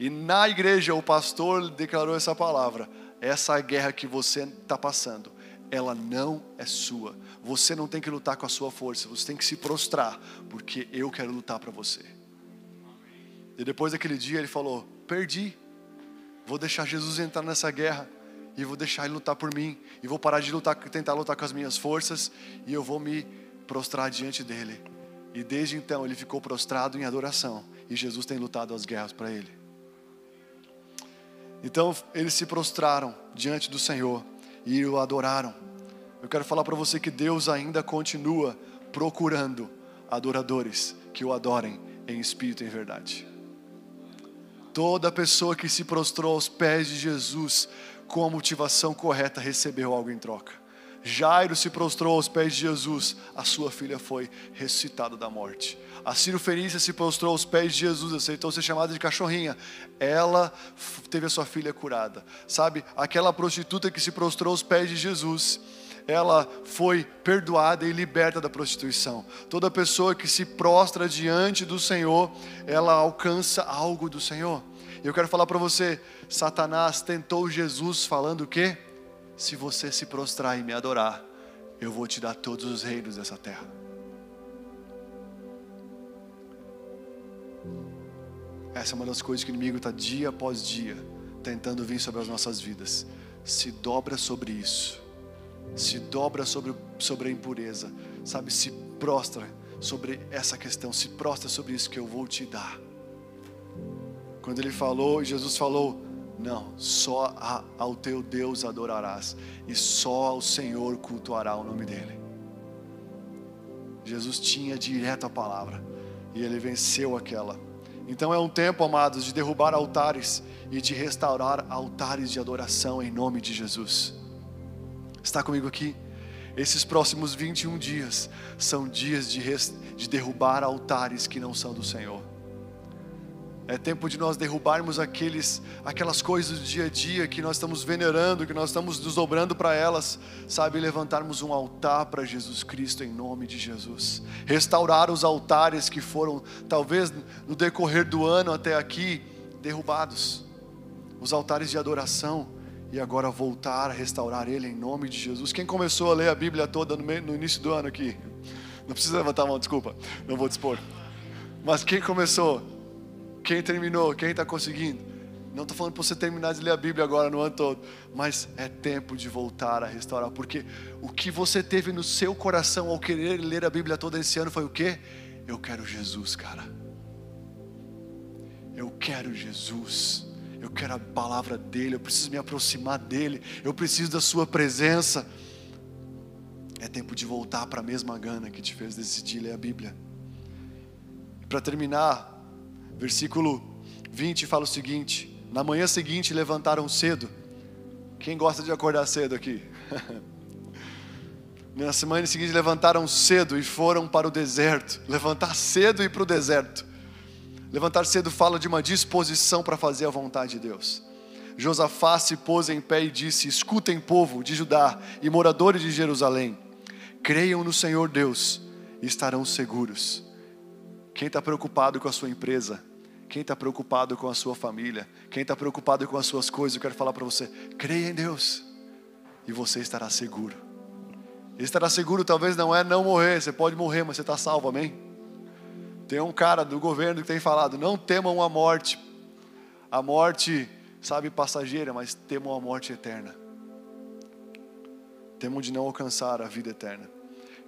E na igreja o pastor declarou essa palavra: essa guerra que você está passando, ela não é sua. Você não tem que lutar com a sua força, você tem que se prostrar, porque eu quero lutar para você. E depois daquele dia ele falou: perdi, vou deixar Jesus entrar nessa guerra e vou deixar ele lutar por mim e vou parar de lutar, tentar lutar com as minhas forças e eu vou me prostrar diante dele. E desde então ele ficou prostrado em adoração e Jesus tem lutado as guerras para ele. Então eles se prostraram diante do Senhor e o adoraram. Eu quero falar para você que Deus ainda continua procurando adoradores que o adorem em espírito e em verdade. Toda pessoa que se prostrou aos pés de Jesus com a motivação correta recebeu algo em troca. Jairo se prostrou aos pés de Jesus, a sua filha foi ressuscitada da morte. A Ciro Fenícia se prostrou aos pés de Jesus, aceitou ser chamada de cachorrinha. Ela teve a sua filha curada. Sabe, aquela prostituta que se prostrou aos pés de Jesus, ela foi perdoada e liberta da prostituição. Toda pessoa que se prostra diante do Senhor, ela alcança algo do Senhor. E eu quero falar para você, Satanás tentou Jesus falando o quê? Se você se prostrar e me adorar, eu vou te dar todos os reinos dessa terra. Essa é uma das coisas que o inimigo está dia após dia tentando vir sobre as nossas vidas. Se dobra sobre isso, se dobra sobre, sobre a impureza, sabe? Se prostra sobre essa questão, se prostra sobre isso que eu vou te dar. Quando ele falou, Jesus falou: Não, só a, ao teu Deus adorarás, e só ao Senhor cultuará o nome dEle. Jesus tinha direto a palavra, e ele venceu aquela. Então é um tempo, amados, de derrubar altares e de restaurar altares de adoração em nome de Jesus. Está comigo aqui? Esses próximos 21 dias são dias de, de derrubar altares que não são do Senhor. É tempo de nós derrubarmos aqueles, aquelas coisas do dia a dia que nós estamos venerando, que nós estamos nos dobrando para elas, sabe? Levantarmos um altar para Jesus Cristo em nome de Jesus. Restaurar os altares que foram, talvez no decorrer do ano até aqui, derrubados. Os altares de adoração. E agora voltar a restaurar ele em nome de Jesus. Quem começou a ler a Bíblia toda no, meio, no início do ano aqui? Não precisa levantar a mão, desculpa, não vou dispor. Mas quem começou? Quem terminou? Quem está conseguindo? Não estou falando para você terminar de ler a Bíblia agora no ano todo, mas é tempo de voltar a restaurar, porque o que você teve no seu coração ao querer ler a Bíblia toda esse ano foi o quê? Eu quero Jesus, cara. Eu quero Jesus. Eu quero a palavra dele, eu preciso me aproximar dele, eu preciso da sua presença. É tempo de voltar para a mesma gana que te fez decidir ler a Bíblia. Para terminar, Versículo 20 fala o seguinte: Na manhã seguinte levantaram cedo. Quem gosta de acordar cedo aqui? Na semana seguinte levantaram cedo e foram para o deserto. Levantar cedo e ir para o deserto. Levantar cedo fala de uma disposição para fazer a vontade de Deus. Josafá se pôs em pé e disse: Escutem, povo de Judá e moradores de Jerusalém, creiam no Senhor Deus e estarão seguros. Quem está preocupado com a sua empresa, quem está preocupado com a sua família, quem está preocupado com as suas coisas, eu quero falar para você: creia em Deus e você estará seguro. Estará seguro talvez não é não morrer, você pode morrer, mas você está salvo, amém? Tem um cara do governo que tem falado: não temam a morte, a morte, sabe, passageira, mas temam a morte eterna. Temam de não alcançar a vida eterna.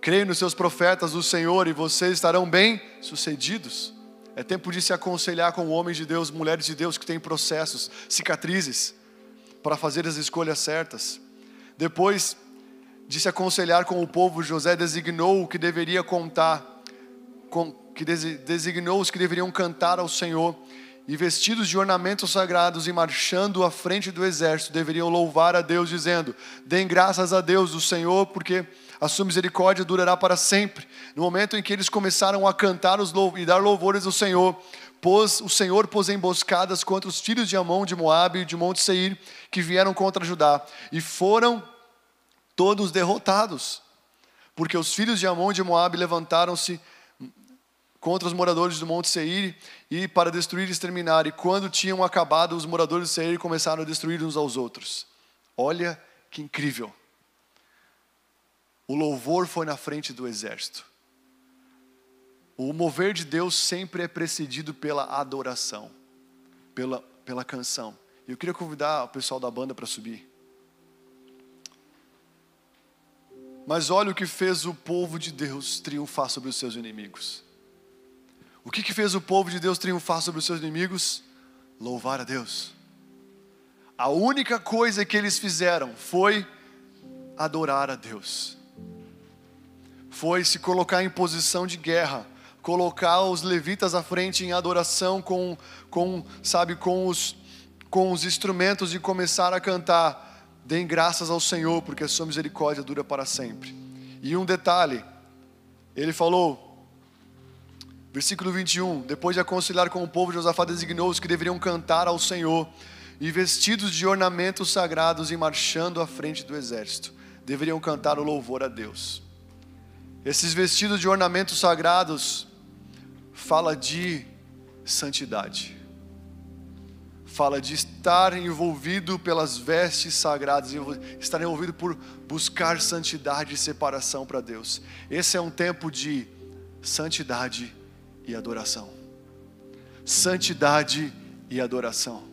Creio nos seus profetas do Senhor e vocês estarão bem sucedidos. É tempo de se aconselhar com homens de Deus, mulheres de Deus que têm processos, cicatrizes, para fazer as escolhas certas. Depois de se aconselhar com o povo, José designou o que deveria contar, com, que designou os que deveriam cantar ao Senhor, e vestidos de ornamentos sagrados e marchando à frente do exército, deveriam louvar a Deus, dizendo: Deem graças a Deus, o Senhor, porque a sua misericórdia durará para sempre. No momento em que eles começaram a cantar os e dar louvores ao Senhor, pôs, o Senhor pôs emboscadas contra os filhos de Amon, de Moabe e de Monte Seir, que vieram contra Judá, e foram todos derrotados, porque os filhos de Amon e de Moabe levantaram-se contra os moradores do Monte Seir e para destruir e exterminar. E quando tinham acabado, os moradores de Seir começaram a destruir uns aos outros. Olha que incrível. O louvor foi na frente do exército. O mover de Deus sempre é precedido pela adoração, pela, pela canção. Eu queria convidar o pessoal da banda para subir. Mas olha o que fez o povo de Deus triunfar sobre os seus inimigos. O que, que fez o povo de Deus triunfar sobre os seus inimigos? Louvar a Deus. A única coisa que eles fizeram foi adorar a Deus. Foi se colocar em posição de guerra, colocar os levitas à frente em adoração com, com sabe, com os, com os instrumentos e começar a cantar Deem graças ao Senhor, porque a sua misericórdia dura para sempre. E um detalhe, ele falou, versículo 21, depois de aconselhar com o povo, Josafá designou os que deveriam cantar ao Senhor, e vestidos de ornamentos sagrados e marchando à frente do exército, deveriam cantar o louvor a Deus. Esses vestidos de ornamentos sagrados fala de santidade fala de estar envolvido pelas vestes sagradas, estar envolvido por buscar santidade e separação para Deus. Esse é um tempo de santidade e adoração. Santidade e adoração.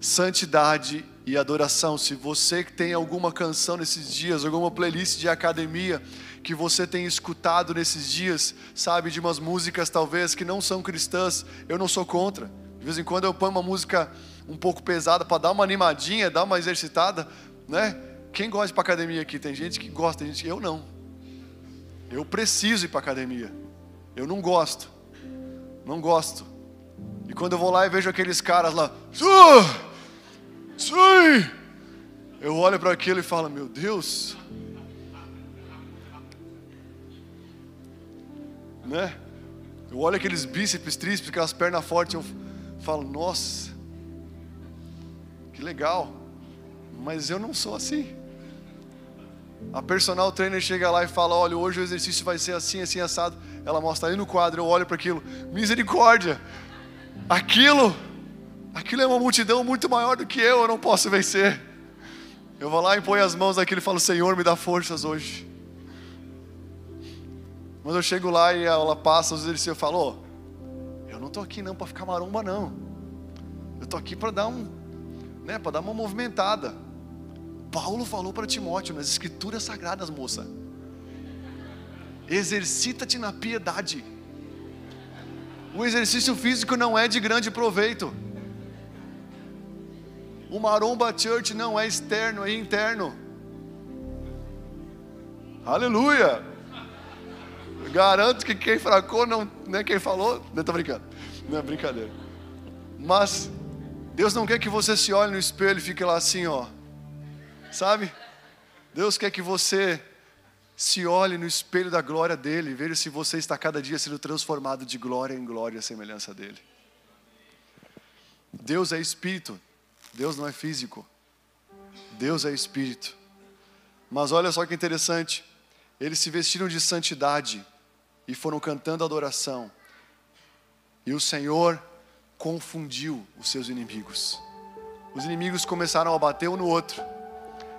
Santidade e adoração. Se você tem alguma canção nesses dias, alguma playlist de academia que você tem escutado nesses dias, sabe, de umas músicas talvez que não são cristãs, eu não sou contra de vez em quando eu ponho uma música um pouco pesada para dar uma animadinha, dar uma exercitada, né? Quem gosta de ir para academia aqui? Tem gente que gosta, tem gente que eu não. Eu preciso ir para academia. Eu não gosto. Não gosto. E quando eu vou lá e vejo aqueles caras lá, sim, eu olho para aquilo e falo, meu Deus, né? Eu olho aqueles bíceps, tríceps, aquelas pernas fortes, eu falo, nossa, que legal, mas eu não sou assim. A personal trainer chega lá e fala: Olha, hoje o exercício vai ser assim, assim, assado. Ela mostra aí no quadro, eu olho para aquilo, misericórdia, aquilo, aquilo é uma multidão muito maior do que eu, eu não posso vencer. Eu vou lá e ponho as mãos naquilo e falo: Senhor, me dá forças hoje. Mas eu chego lá e ela passa os exercícios, eu falo: oh, não estou aqui não para ficar maromba não. Eu estou aqui para dar um, né, para dar uma movimentada. Paulo falou para Timóteo nas escrituras sagradas, moça. Exercita-te na piedade. O exercício físico não é de grande proveito. O Maromba Church não é externo, é interno. Aleluia! Garanto que quem fracou não, né, quem falou, não estou brincando. Não é brincadeira. Mas Deus não quer que você se olhe no espelho e fique lá assim, ó. Sabe? Deus quer que você se olhe no espelho da glória dele e veja se você está cada dia sendo transformado de glória em glória à semelhança dele. Deus é espírito, Deus não é físico. Deus é espírito. Mas olha só que interessante, eles se vestiram de santidade e foram cantando adoração. E o Senhor confundiu os seus inimigos. Os inimigos começaram a bater um no outro.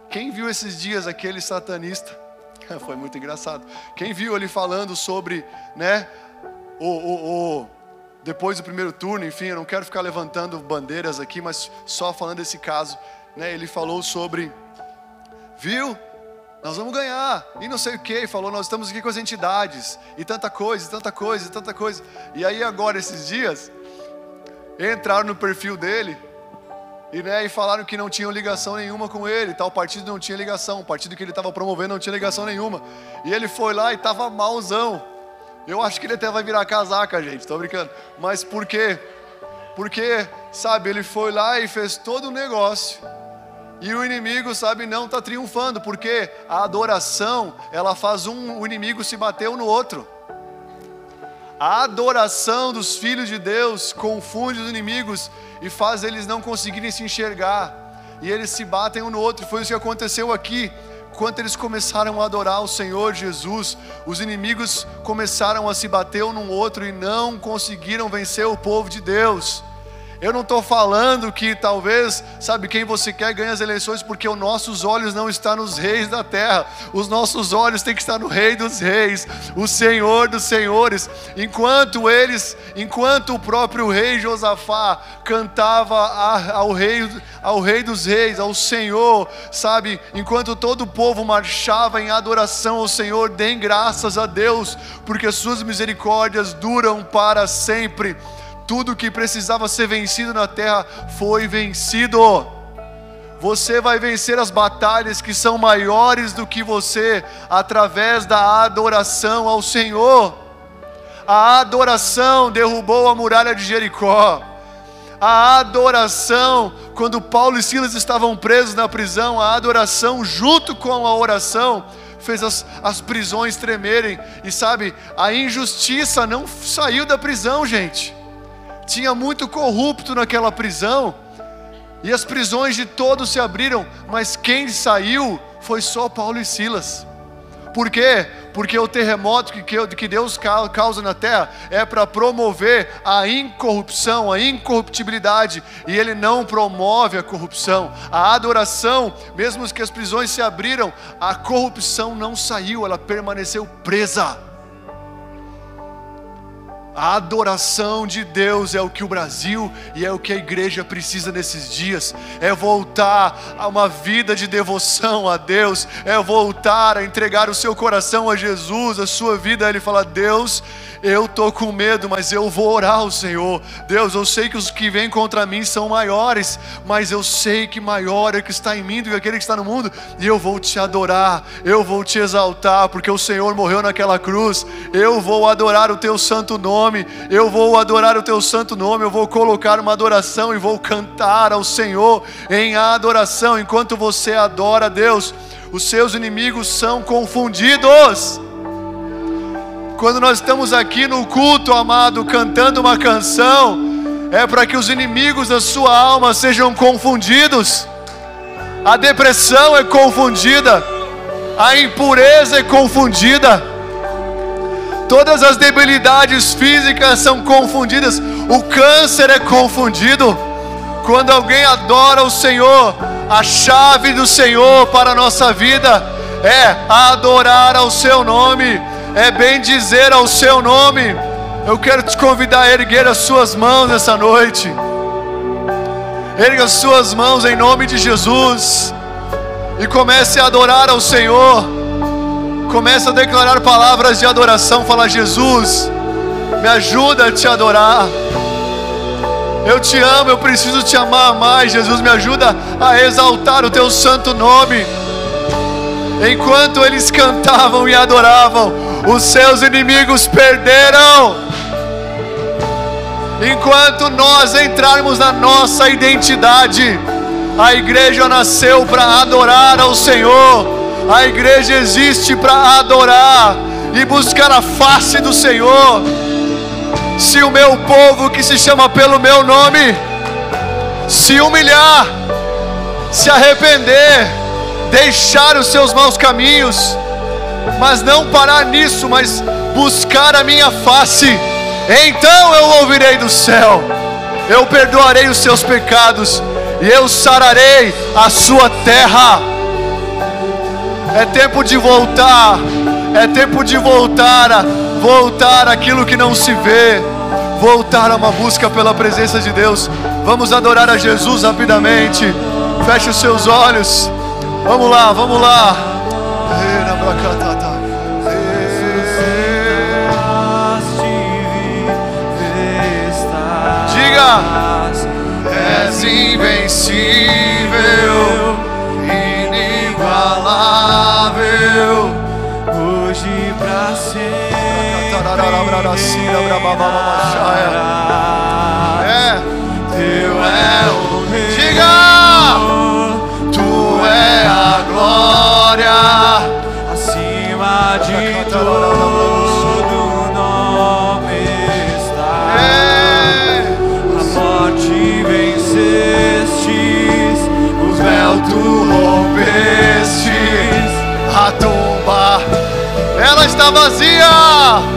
Quem viu esses dias aquele satanista? Foi muito engraçado. Quem viu ele falando sobre, né, o, o, o, depois do primeiro turno, enfim, eu não quero ficar levantando bandeiras aqui, mas só falando desse caso, né, ele falou sobre, viu? nós vamos ganhar, e não sei o que, falou, nós estamos aqui com as entidades, e tanta coisa, e tanta coisa, e tanta coisa. E aí agora, esses dias, entraram no perfil dele, e, né, e falaram que não tinham ligação nenhuma com ele, tal partido não tinha ligação, o partido que ele estava promovendo não tinha ligação nenhuma. E ele foi lá e estava malzão. Eu acho que ele até vai virar casaca, gente, estou brincando. Mas por quê? Porque, sabe, ele foi lá e fez todo o negócio e o inimigo, sabe, não está triunfando, porque a adoração, ela faz um, o inimigo se bater um no outro. A adoração dos filhos de Deus confunde os inimigos e faz eles não conseguirem se enxergar. e eles se batem um no outro. Foi isso que aconteceu aqui. Quando eles começaram a adorar o Senhor Jesus, os inimigos começaram a se bater um no outro e não conseguiram vencer o povo de Deus. Eu não estou falando que talvez, sabe, quem você quer ganha as eleições porque os nossos olhos não estão nos reis da terra, os nossos olhos têm que estar no Rei dos Reis, o Senhor dos Senhores. Enquanto eles, enquanto o próprio rei Josafá cantava ao rei, ao Rei dos Reis, ao Senhor, sabe, enquanto todo o povo marchava em adoração ao Senhor, deem graças a Deus, porque suas misericórdias duram para sempre tudo que precisava ser vencido na terra foi vencido. Você vai vencer as batalhas que são maiores do que você através da adoração ao Senhor. A adoração derrubou a muralha de Jericó. A adoração, quando Paulo e Silas estavam presos na prisão, a adoração, junto com a oração, fez as, as prisões tremerem. E sabe, a injustiça não saiu da prisão, gente tinha muito corrupto naquela prisão, e as prisões de todos se abriram, mas quem saiu foi só Paulo e Silas. Por quê? Porque o terremoto que Deus causa na terra é para promover a incorrupção, a incorruptibilidade, e Ele não promove a corrupção. A adoração, mesmo que as prisões se abriram, a corrupção não saiu, ela permaneceu presa. A adoração de Deus é o que o Brasil e é o que a igreja precisa nesses dias. É voltar a uma vida de devoção a Deus, é voltar a entregar o seu coração a Jesus, a sua vida. Ele fala: Deus, eu tô com medo, mas eu vou orar ao Senhor. Deus, eu sei que os que vêm contra mim são maiores, mas eu sei que maior é o que está em mim do que aquele que está no mundo, e eu vou te adorar, eu vou te exaltar, porque o Senhor morreu naquela cruz. Eu vou adorar o teu santo nome, eu vou adorar o teu santo nome, eu vou colocar uma adoração e vou cantar ao Senhor em adoração. Enquanto você adora a Deus, os seus inimigos são confundidos. Quando nós estamos aqui no culto, amado, cantando uma canção, é para que os inimigos da sua alma sejam confundidos. A depressão é confundida, a impureza é confundida, todas as debilidades físicas são confundidas, o câncer é confundido. Quando alguém adora o Senhor, a chave do Senhor para a nossa vida é adorar ao Seu nome é bem dizer ao seu nome. Eu quero te convidar a erguer as suas mãos essa noite. Erga as suas mãos em nome de Jesus e comece a adorar ao Senhor. Comece a declarar palavras de adoração. Fala, Jesus, me ajuda a te adorar. Eu te amo, eu preciso te amar mais. Jesus, me ajuda a exaltar o teu santo nome. Enquanto eles cantavam e adoravam, os seus inimigos perderam. Enquanto nós entrarmos na nossa identidade, a igreja nasceu para adorar ao Senhor, a igreja existe para adorar e buscar a face do Senhor. Se o meu povo que se chama pelo meu nome se humilhar, se arrepender, deixar os seus maus caminhos, mas não parar nisso, mas buscar a minha face. Então eu ouvirei do céu, eu perdoarei os seus pecados e eu sararei a sua terra. É tempo de voltar, é tempo de voltar a voltar aquilo que não se vê, voltar a uma busca pela presença de Deus. Vamos adorar a Jesus rapidamente. Feche os seus olhos. Vamos lá, vamos lá. Diga, és invencível, É. é. Teu é o reino. Diga! Tu és a glória acima de todo nome está. É. A morte vencestes, os véu tu rompestes, a tumba ela está vazia.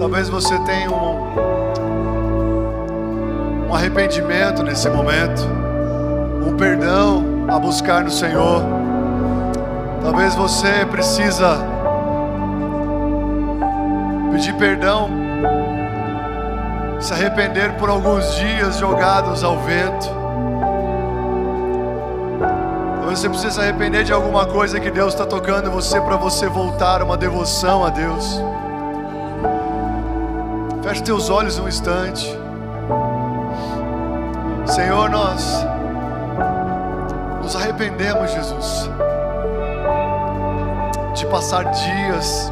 Talvez você tenha um, um arrependimento nesse momento, um perdão a buscar no Senhor. Talvez você precisa pedir perdão, se arrepender por alguns dias jogados ao vento. Você precisa se arrepender de alguma coisa que Deus está tocando em você para você voltar uma devoção a Deus. Feche teus olhos um instante. Senhor, nós nos arrependemos, Jesus, de passar dias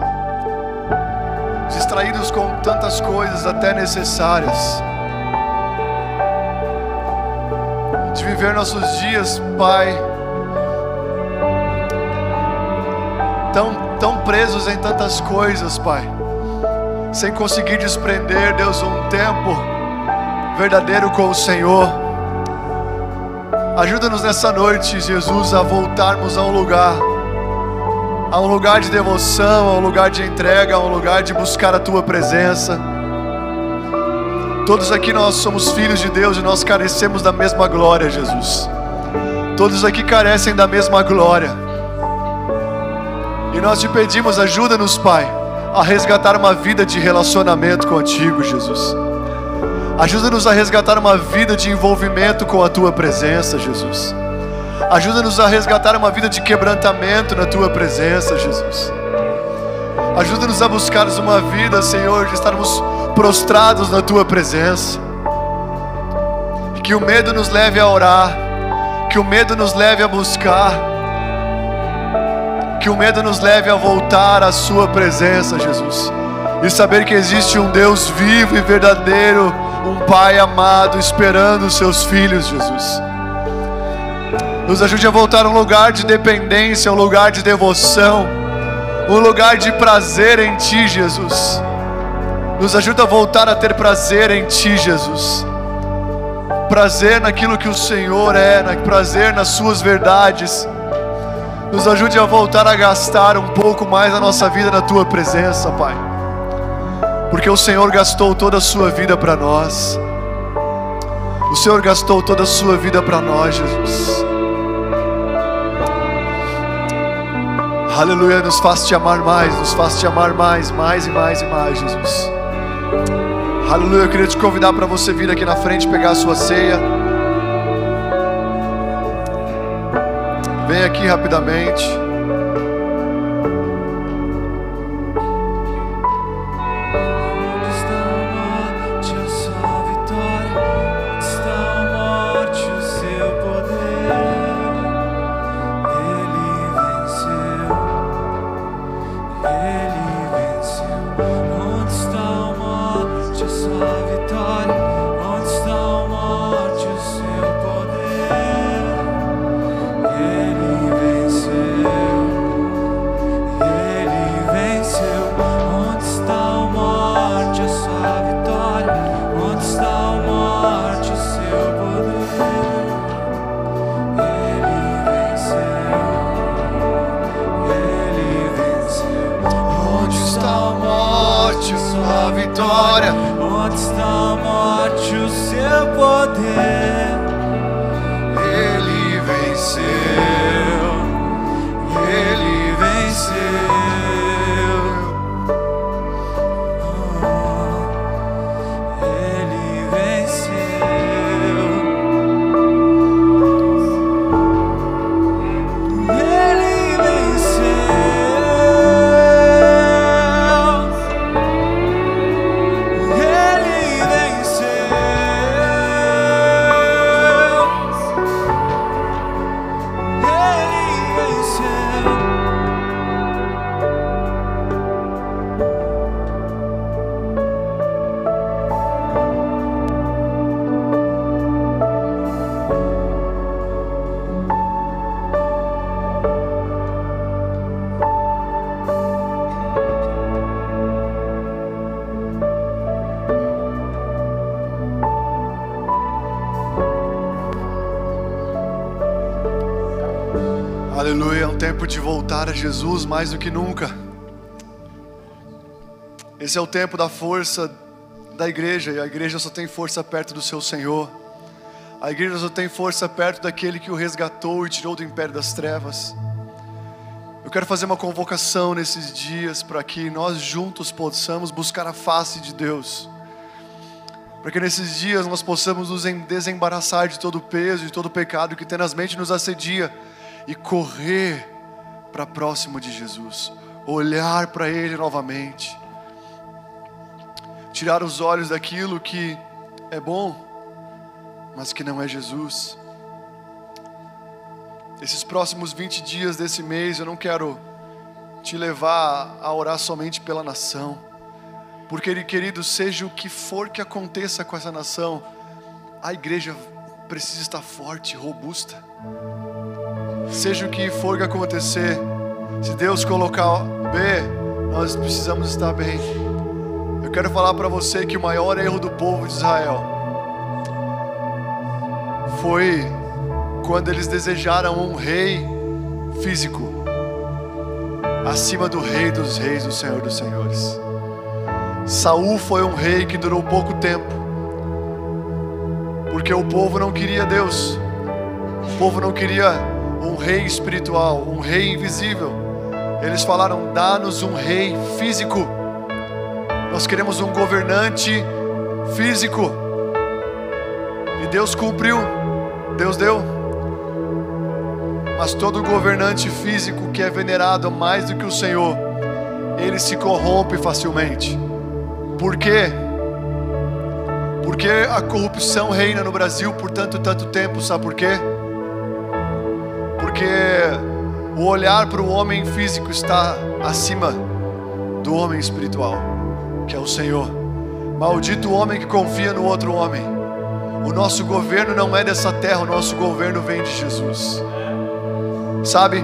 distraídos com tantas coisas até necessárias. De viver nossos dias, Pai, tão, tão presos em tantas coisas, Pai, sem conseguir desprender, Deus, um tempo verdadeiro com o Senhor. Ajuda-nos nessa noite, Jesus, a voltarmos a um lugar, a um lugar de devoção, a um lugar de entrega, a um lugar de buscar a Tua presença. Todos aqui nós somos filhos de Deus e nós carecemos da mesma glória, Jesus. Todos aqui carecem da mesma glória. E nós te pedimos, ajuda-nos, Pai, a resgatar uma vida de relacionamento contigo, Jesus. Ajuda-nos a resgatar uma vida de envolvimento com a tua presença, Jesus. Ajuda-nos a resgatar uma vida de quebrantamento na tua presença, Jesus. Ajuda-nos a buscarmos uma vida, Senhor, de estarmos prostrados na tua presença. Que o medo nos leve a orar, que o medo nos leve a buscar, que o medo nos leve a voltar à sua presença, Jesus. E saber que existe um Deus vivo e verdadeiro, um Pai amado esperando os seus filhos, Jesus. Nos ajude a voltar a um lugar de dependência, um lugar de devoção, um lugar de prazer em Ti, Jesus. Nos ajuda a voltar a ter prazer em Ti, Jesus. Prazer naquilo que o Senhor é, prazer nas Suas verdades. Nos ajude a voltar a gastar um pouco mais a nossa vida na Tua presença, Pai. Porque o Senhor gastou toda a Sua vida para nós. O Senhor gastou toda a Sua vida para nós, Jesus. Aleluia, nos faz te amar mais, nos faz te amar mais, mais e mais e mais, Jesus. Aleluia, eu queria te convidar para você vir aqui na frente pegar a sua ceia. Vem aqui rapidamente. Jesus mais do que nunca. Esse é o tempo da força da igreja, e a igreja só tem força perto do seu Senhor. A igreja só tem força perto daquele que o resgatou e tirou do império das trevas. Eu quero fazer uma convocação nesses dias para que nós juntos possamos buscar a face de Deus. Para que nesses dias nós possamos nos desembaraçar de todo o peso e todo o pecado que tenazmente nos assedia e correr para próximo de Jesus, olhar para Ele novamente, tirar os olhos daquilo que é bom, mas que não é Jesus. Esses próximos 20 dias desse mês eu não quero te levar a orar somente pela nação, porque, querido, seja o que for que aconteça com essa nação, a igreja precisa estar forte, robusta. Seja o que for que acontecer, se Deus colocar B, nós precisamos estar bem. Eu quero falar para você que o maior erro do povo de Israel foi quando eles desejaram um rei físico acima do rei dos reis, do Senhor dos senhores. Saul foi um rei que durou pouco tempo. Porque o povo não queria Deus. O povo não queria um rei espiritual, um rei invisível. Eles falaram: dá-nos um rei físico. Nós queremos um governante físico. E Deus cumpriu, Deus deu. Mas todo governante físico que é venerado mais do que o Senhor, ele se corrompe facilmente. Por quê? Porque a corrupção reina no Brasil por tanto tanto tempo, sabe por quê? Porque o olhar para o homem físico está acima do homem espiritual, que é o Senhor. Maldito o homem que confia no outro homem. O nosso governo não é dessa terra, o nosso governo vem de Jesus. Sabe?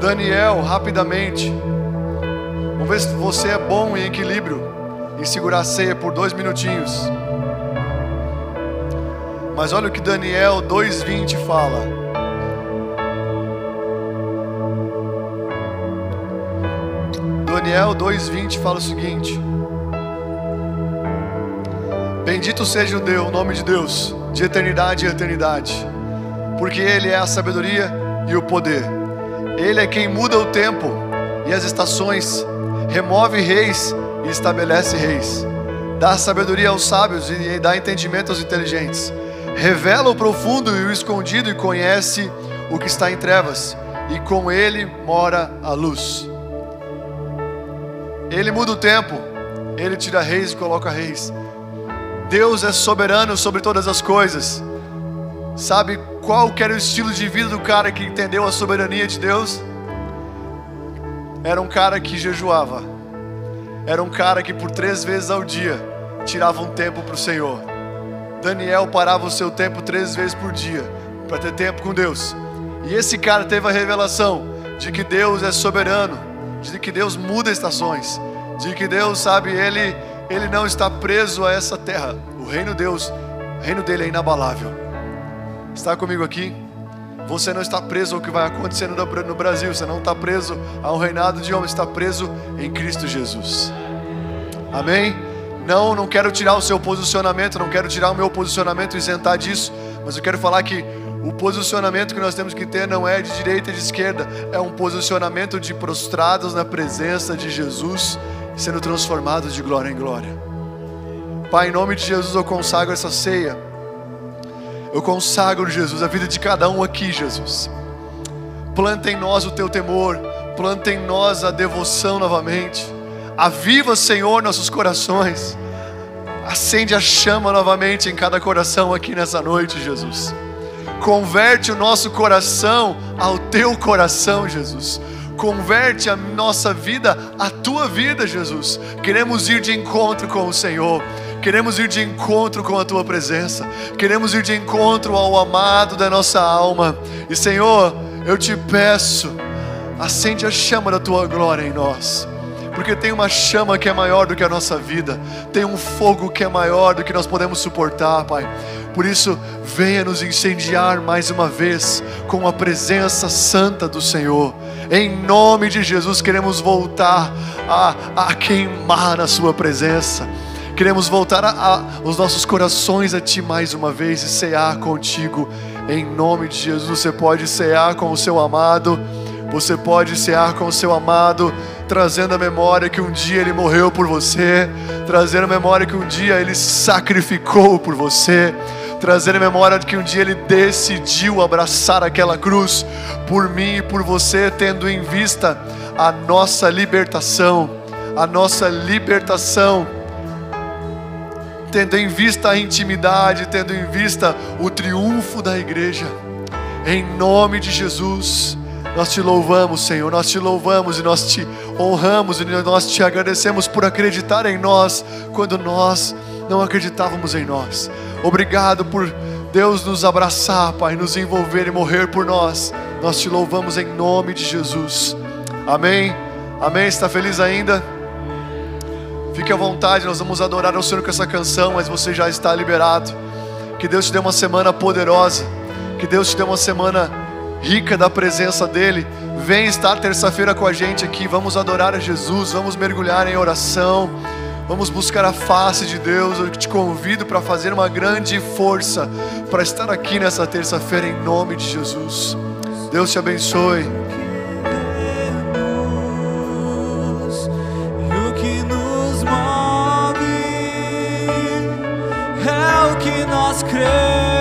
Daniel, rapidamente. Vamos ver se você é bom em equilíbrio, em segurar a ceia por dois minutinhos. Mas olha o que Daniel 2,20 fala. Daniel 2,20 fala o seguinte: Bendito seja o Deus, o nome de Deus, de eternidade em eternidade, porque Ele é a sabedoria e o poder. Ele é quem muda o tempo e as estações, remove reis e estabelece reis, dá sabedoria aos sábios e dá entendimento aos inteligentes, revela o profundo e o escondido e conhece o que está em trevas, e com Ele mora a luz. Ele muda o tempo, Ele tira reis e coloca reis. Deus é soberano sobre todas as coisas. Sabe qual que era o estilo de vida do cara que entendeu a soberania de Deus? Era um cara que jejuava. Era um cara que por três vezes ao dia tirava um tempo para o Senhor. Daniel parava o seu tempo três vezes por dia para ter tempo com Deus. E esse cara teve a revelação de que Deus é soberano de que Deus muda estações, de que Deus, sabe, ele ele não está preso a essa terra. O reino de Deus, o reino dele é inabalável. Está comigo aqui? Você não está preso ao que vai acontecer no Brasil, você não está preso ao reinado de homens, está preso em Cristo Jesus. Amém? Não, não quero tirar o seu posicionamento, não quero tirar o meu posicionamento e isentar disso, mas eu quero falar que o posicionamento que nós temos que ter não é de direita e de esquerda, é um posicionamento de prostrados na presença de Jesus, sendo transformados de glória em glória. Pai, em nome de Jesus eu consagro essa ceia. Eu consagro, Jesus, a vida de cada um aqui, Jesus. Planta em nós o teu temor, planta em nós a devoção novamente. Aviva, Senhor, nossos corações. Acende a chama novamente em cada coração aqui nessa noite, Jesus. Converte o nosso coração ao teu coração, Jesus. Converte a nossa vida à tua vida, Jesus. Queremos ir de encontro com o Senhor. Queremos ir de encontro com a tua presença. Queremos ir de encontro ao amado da nossa alma. E Senhor, eu te peço, acende a chama da tua glória em nós porque tem uma chama que é maior do que a nossa vida, tem um fogo que é maior do que nós podemos suportar, Pai. Por isso, venha nos incendiar mais uma vez com a presença santa do Senhor. Em nome de Jesus, queremos voltar a, a queimar na Sua presença. Queremos voltar a, a, os nossos corações a Ti mais uma vez e cear contigo. Em nome de Jesus, você pode cear com o seu amado. Você pode cear com o seu amado, trazendo a memória que um dia ele morreu por você, trazendo a memória que um dia ele sacrificou por você, trazendo a memória de que um dia ele decidiu abraçar aquela cruz por mim e por você, tendo em vista a nossa libertação, a nossa libertação tendo em vista a intimidade, tendo em vista o triunfo da igreja. Em nome de Jesus, nós te louvamos, Senhor, nós te louvamos e nós te honramos e nós te agradecemos por acreditar em nós quando nós não acreditávamos em nós. Obrigado por Deus nos abraçar, Pai, nos envolver e morrer por nós. Nós te louvamos em nome de Jesus. Amém. Amém. Está feliz ainda? Fique à vontade, nós vamos adorar ao Senhor com essa canção, mas você já está liberado. Que Deus te dê uma semana poderosa. Que Deus te dê uma semana rica da presença dEle. Vem estar terça-feira com a gente aqui. Vamos adorar a Jesus, vamos mergulhar em oração, vamos buscar a face de Deus. Eu te convido para fazer uma grande força para estar aqui nessa terça-feira em nome de Jesus. Deus te abençoe. É nós cremos.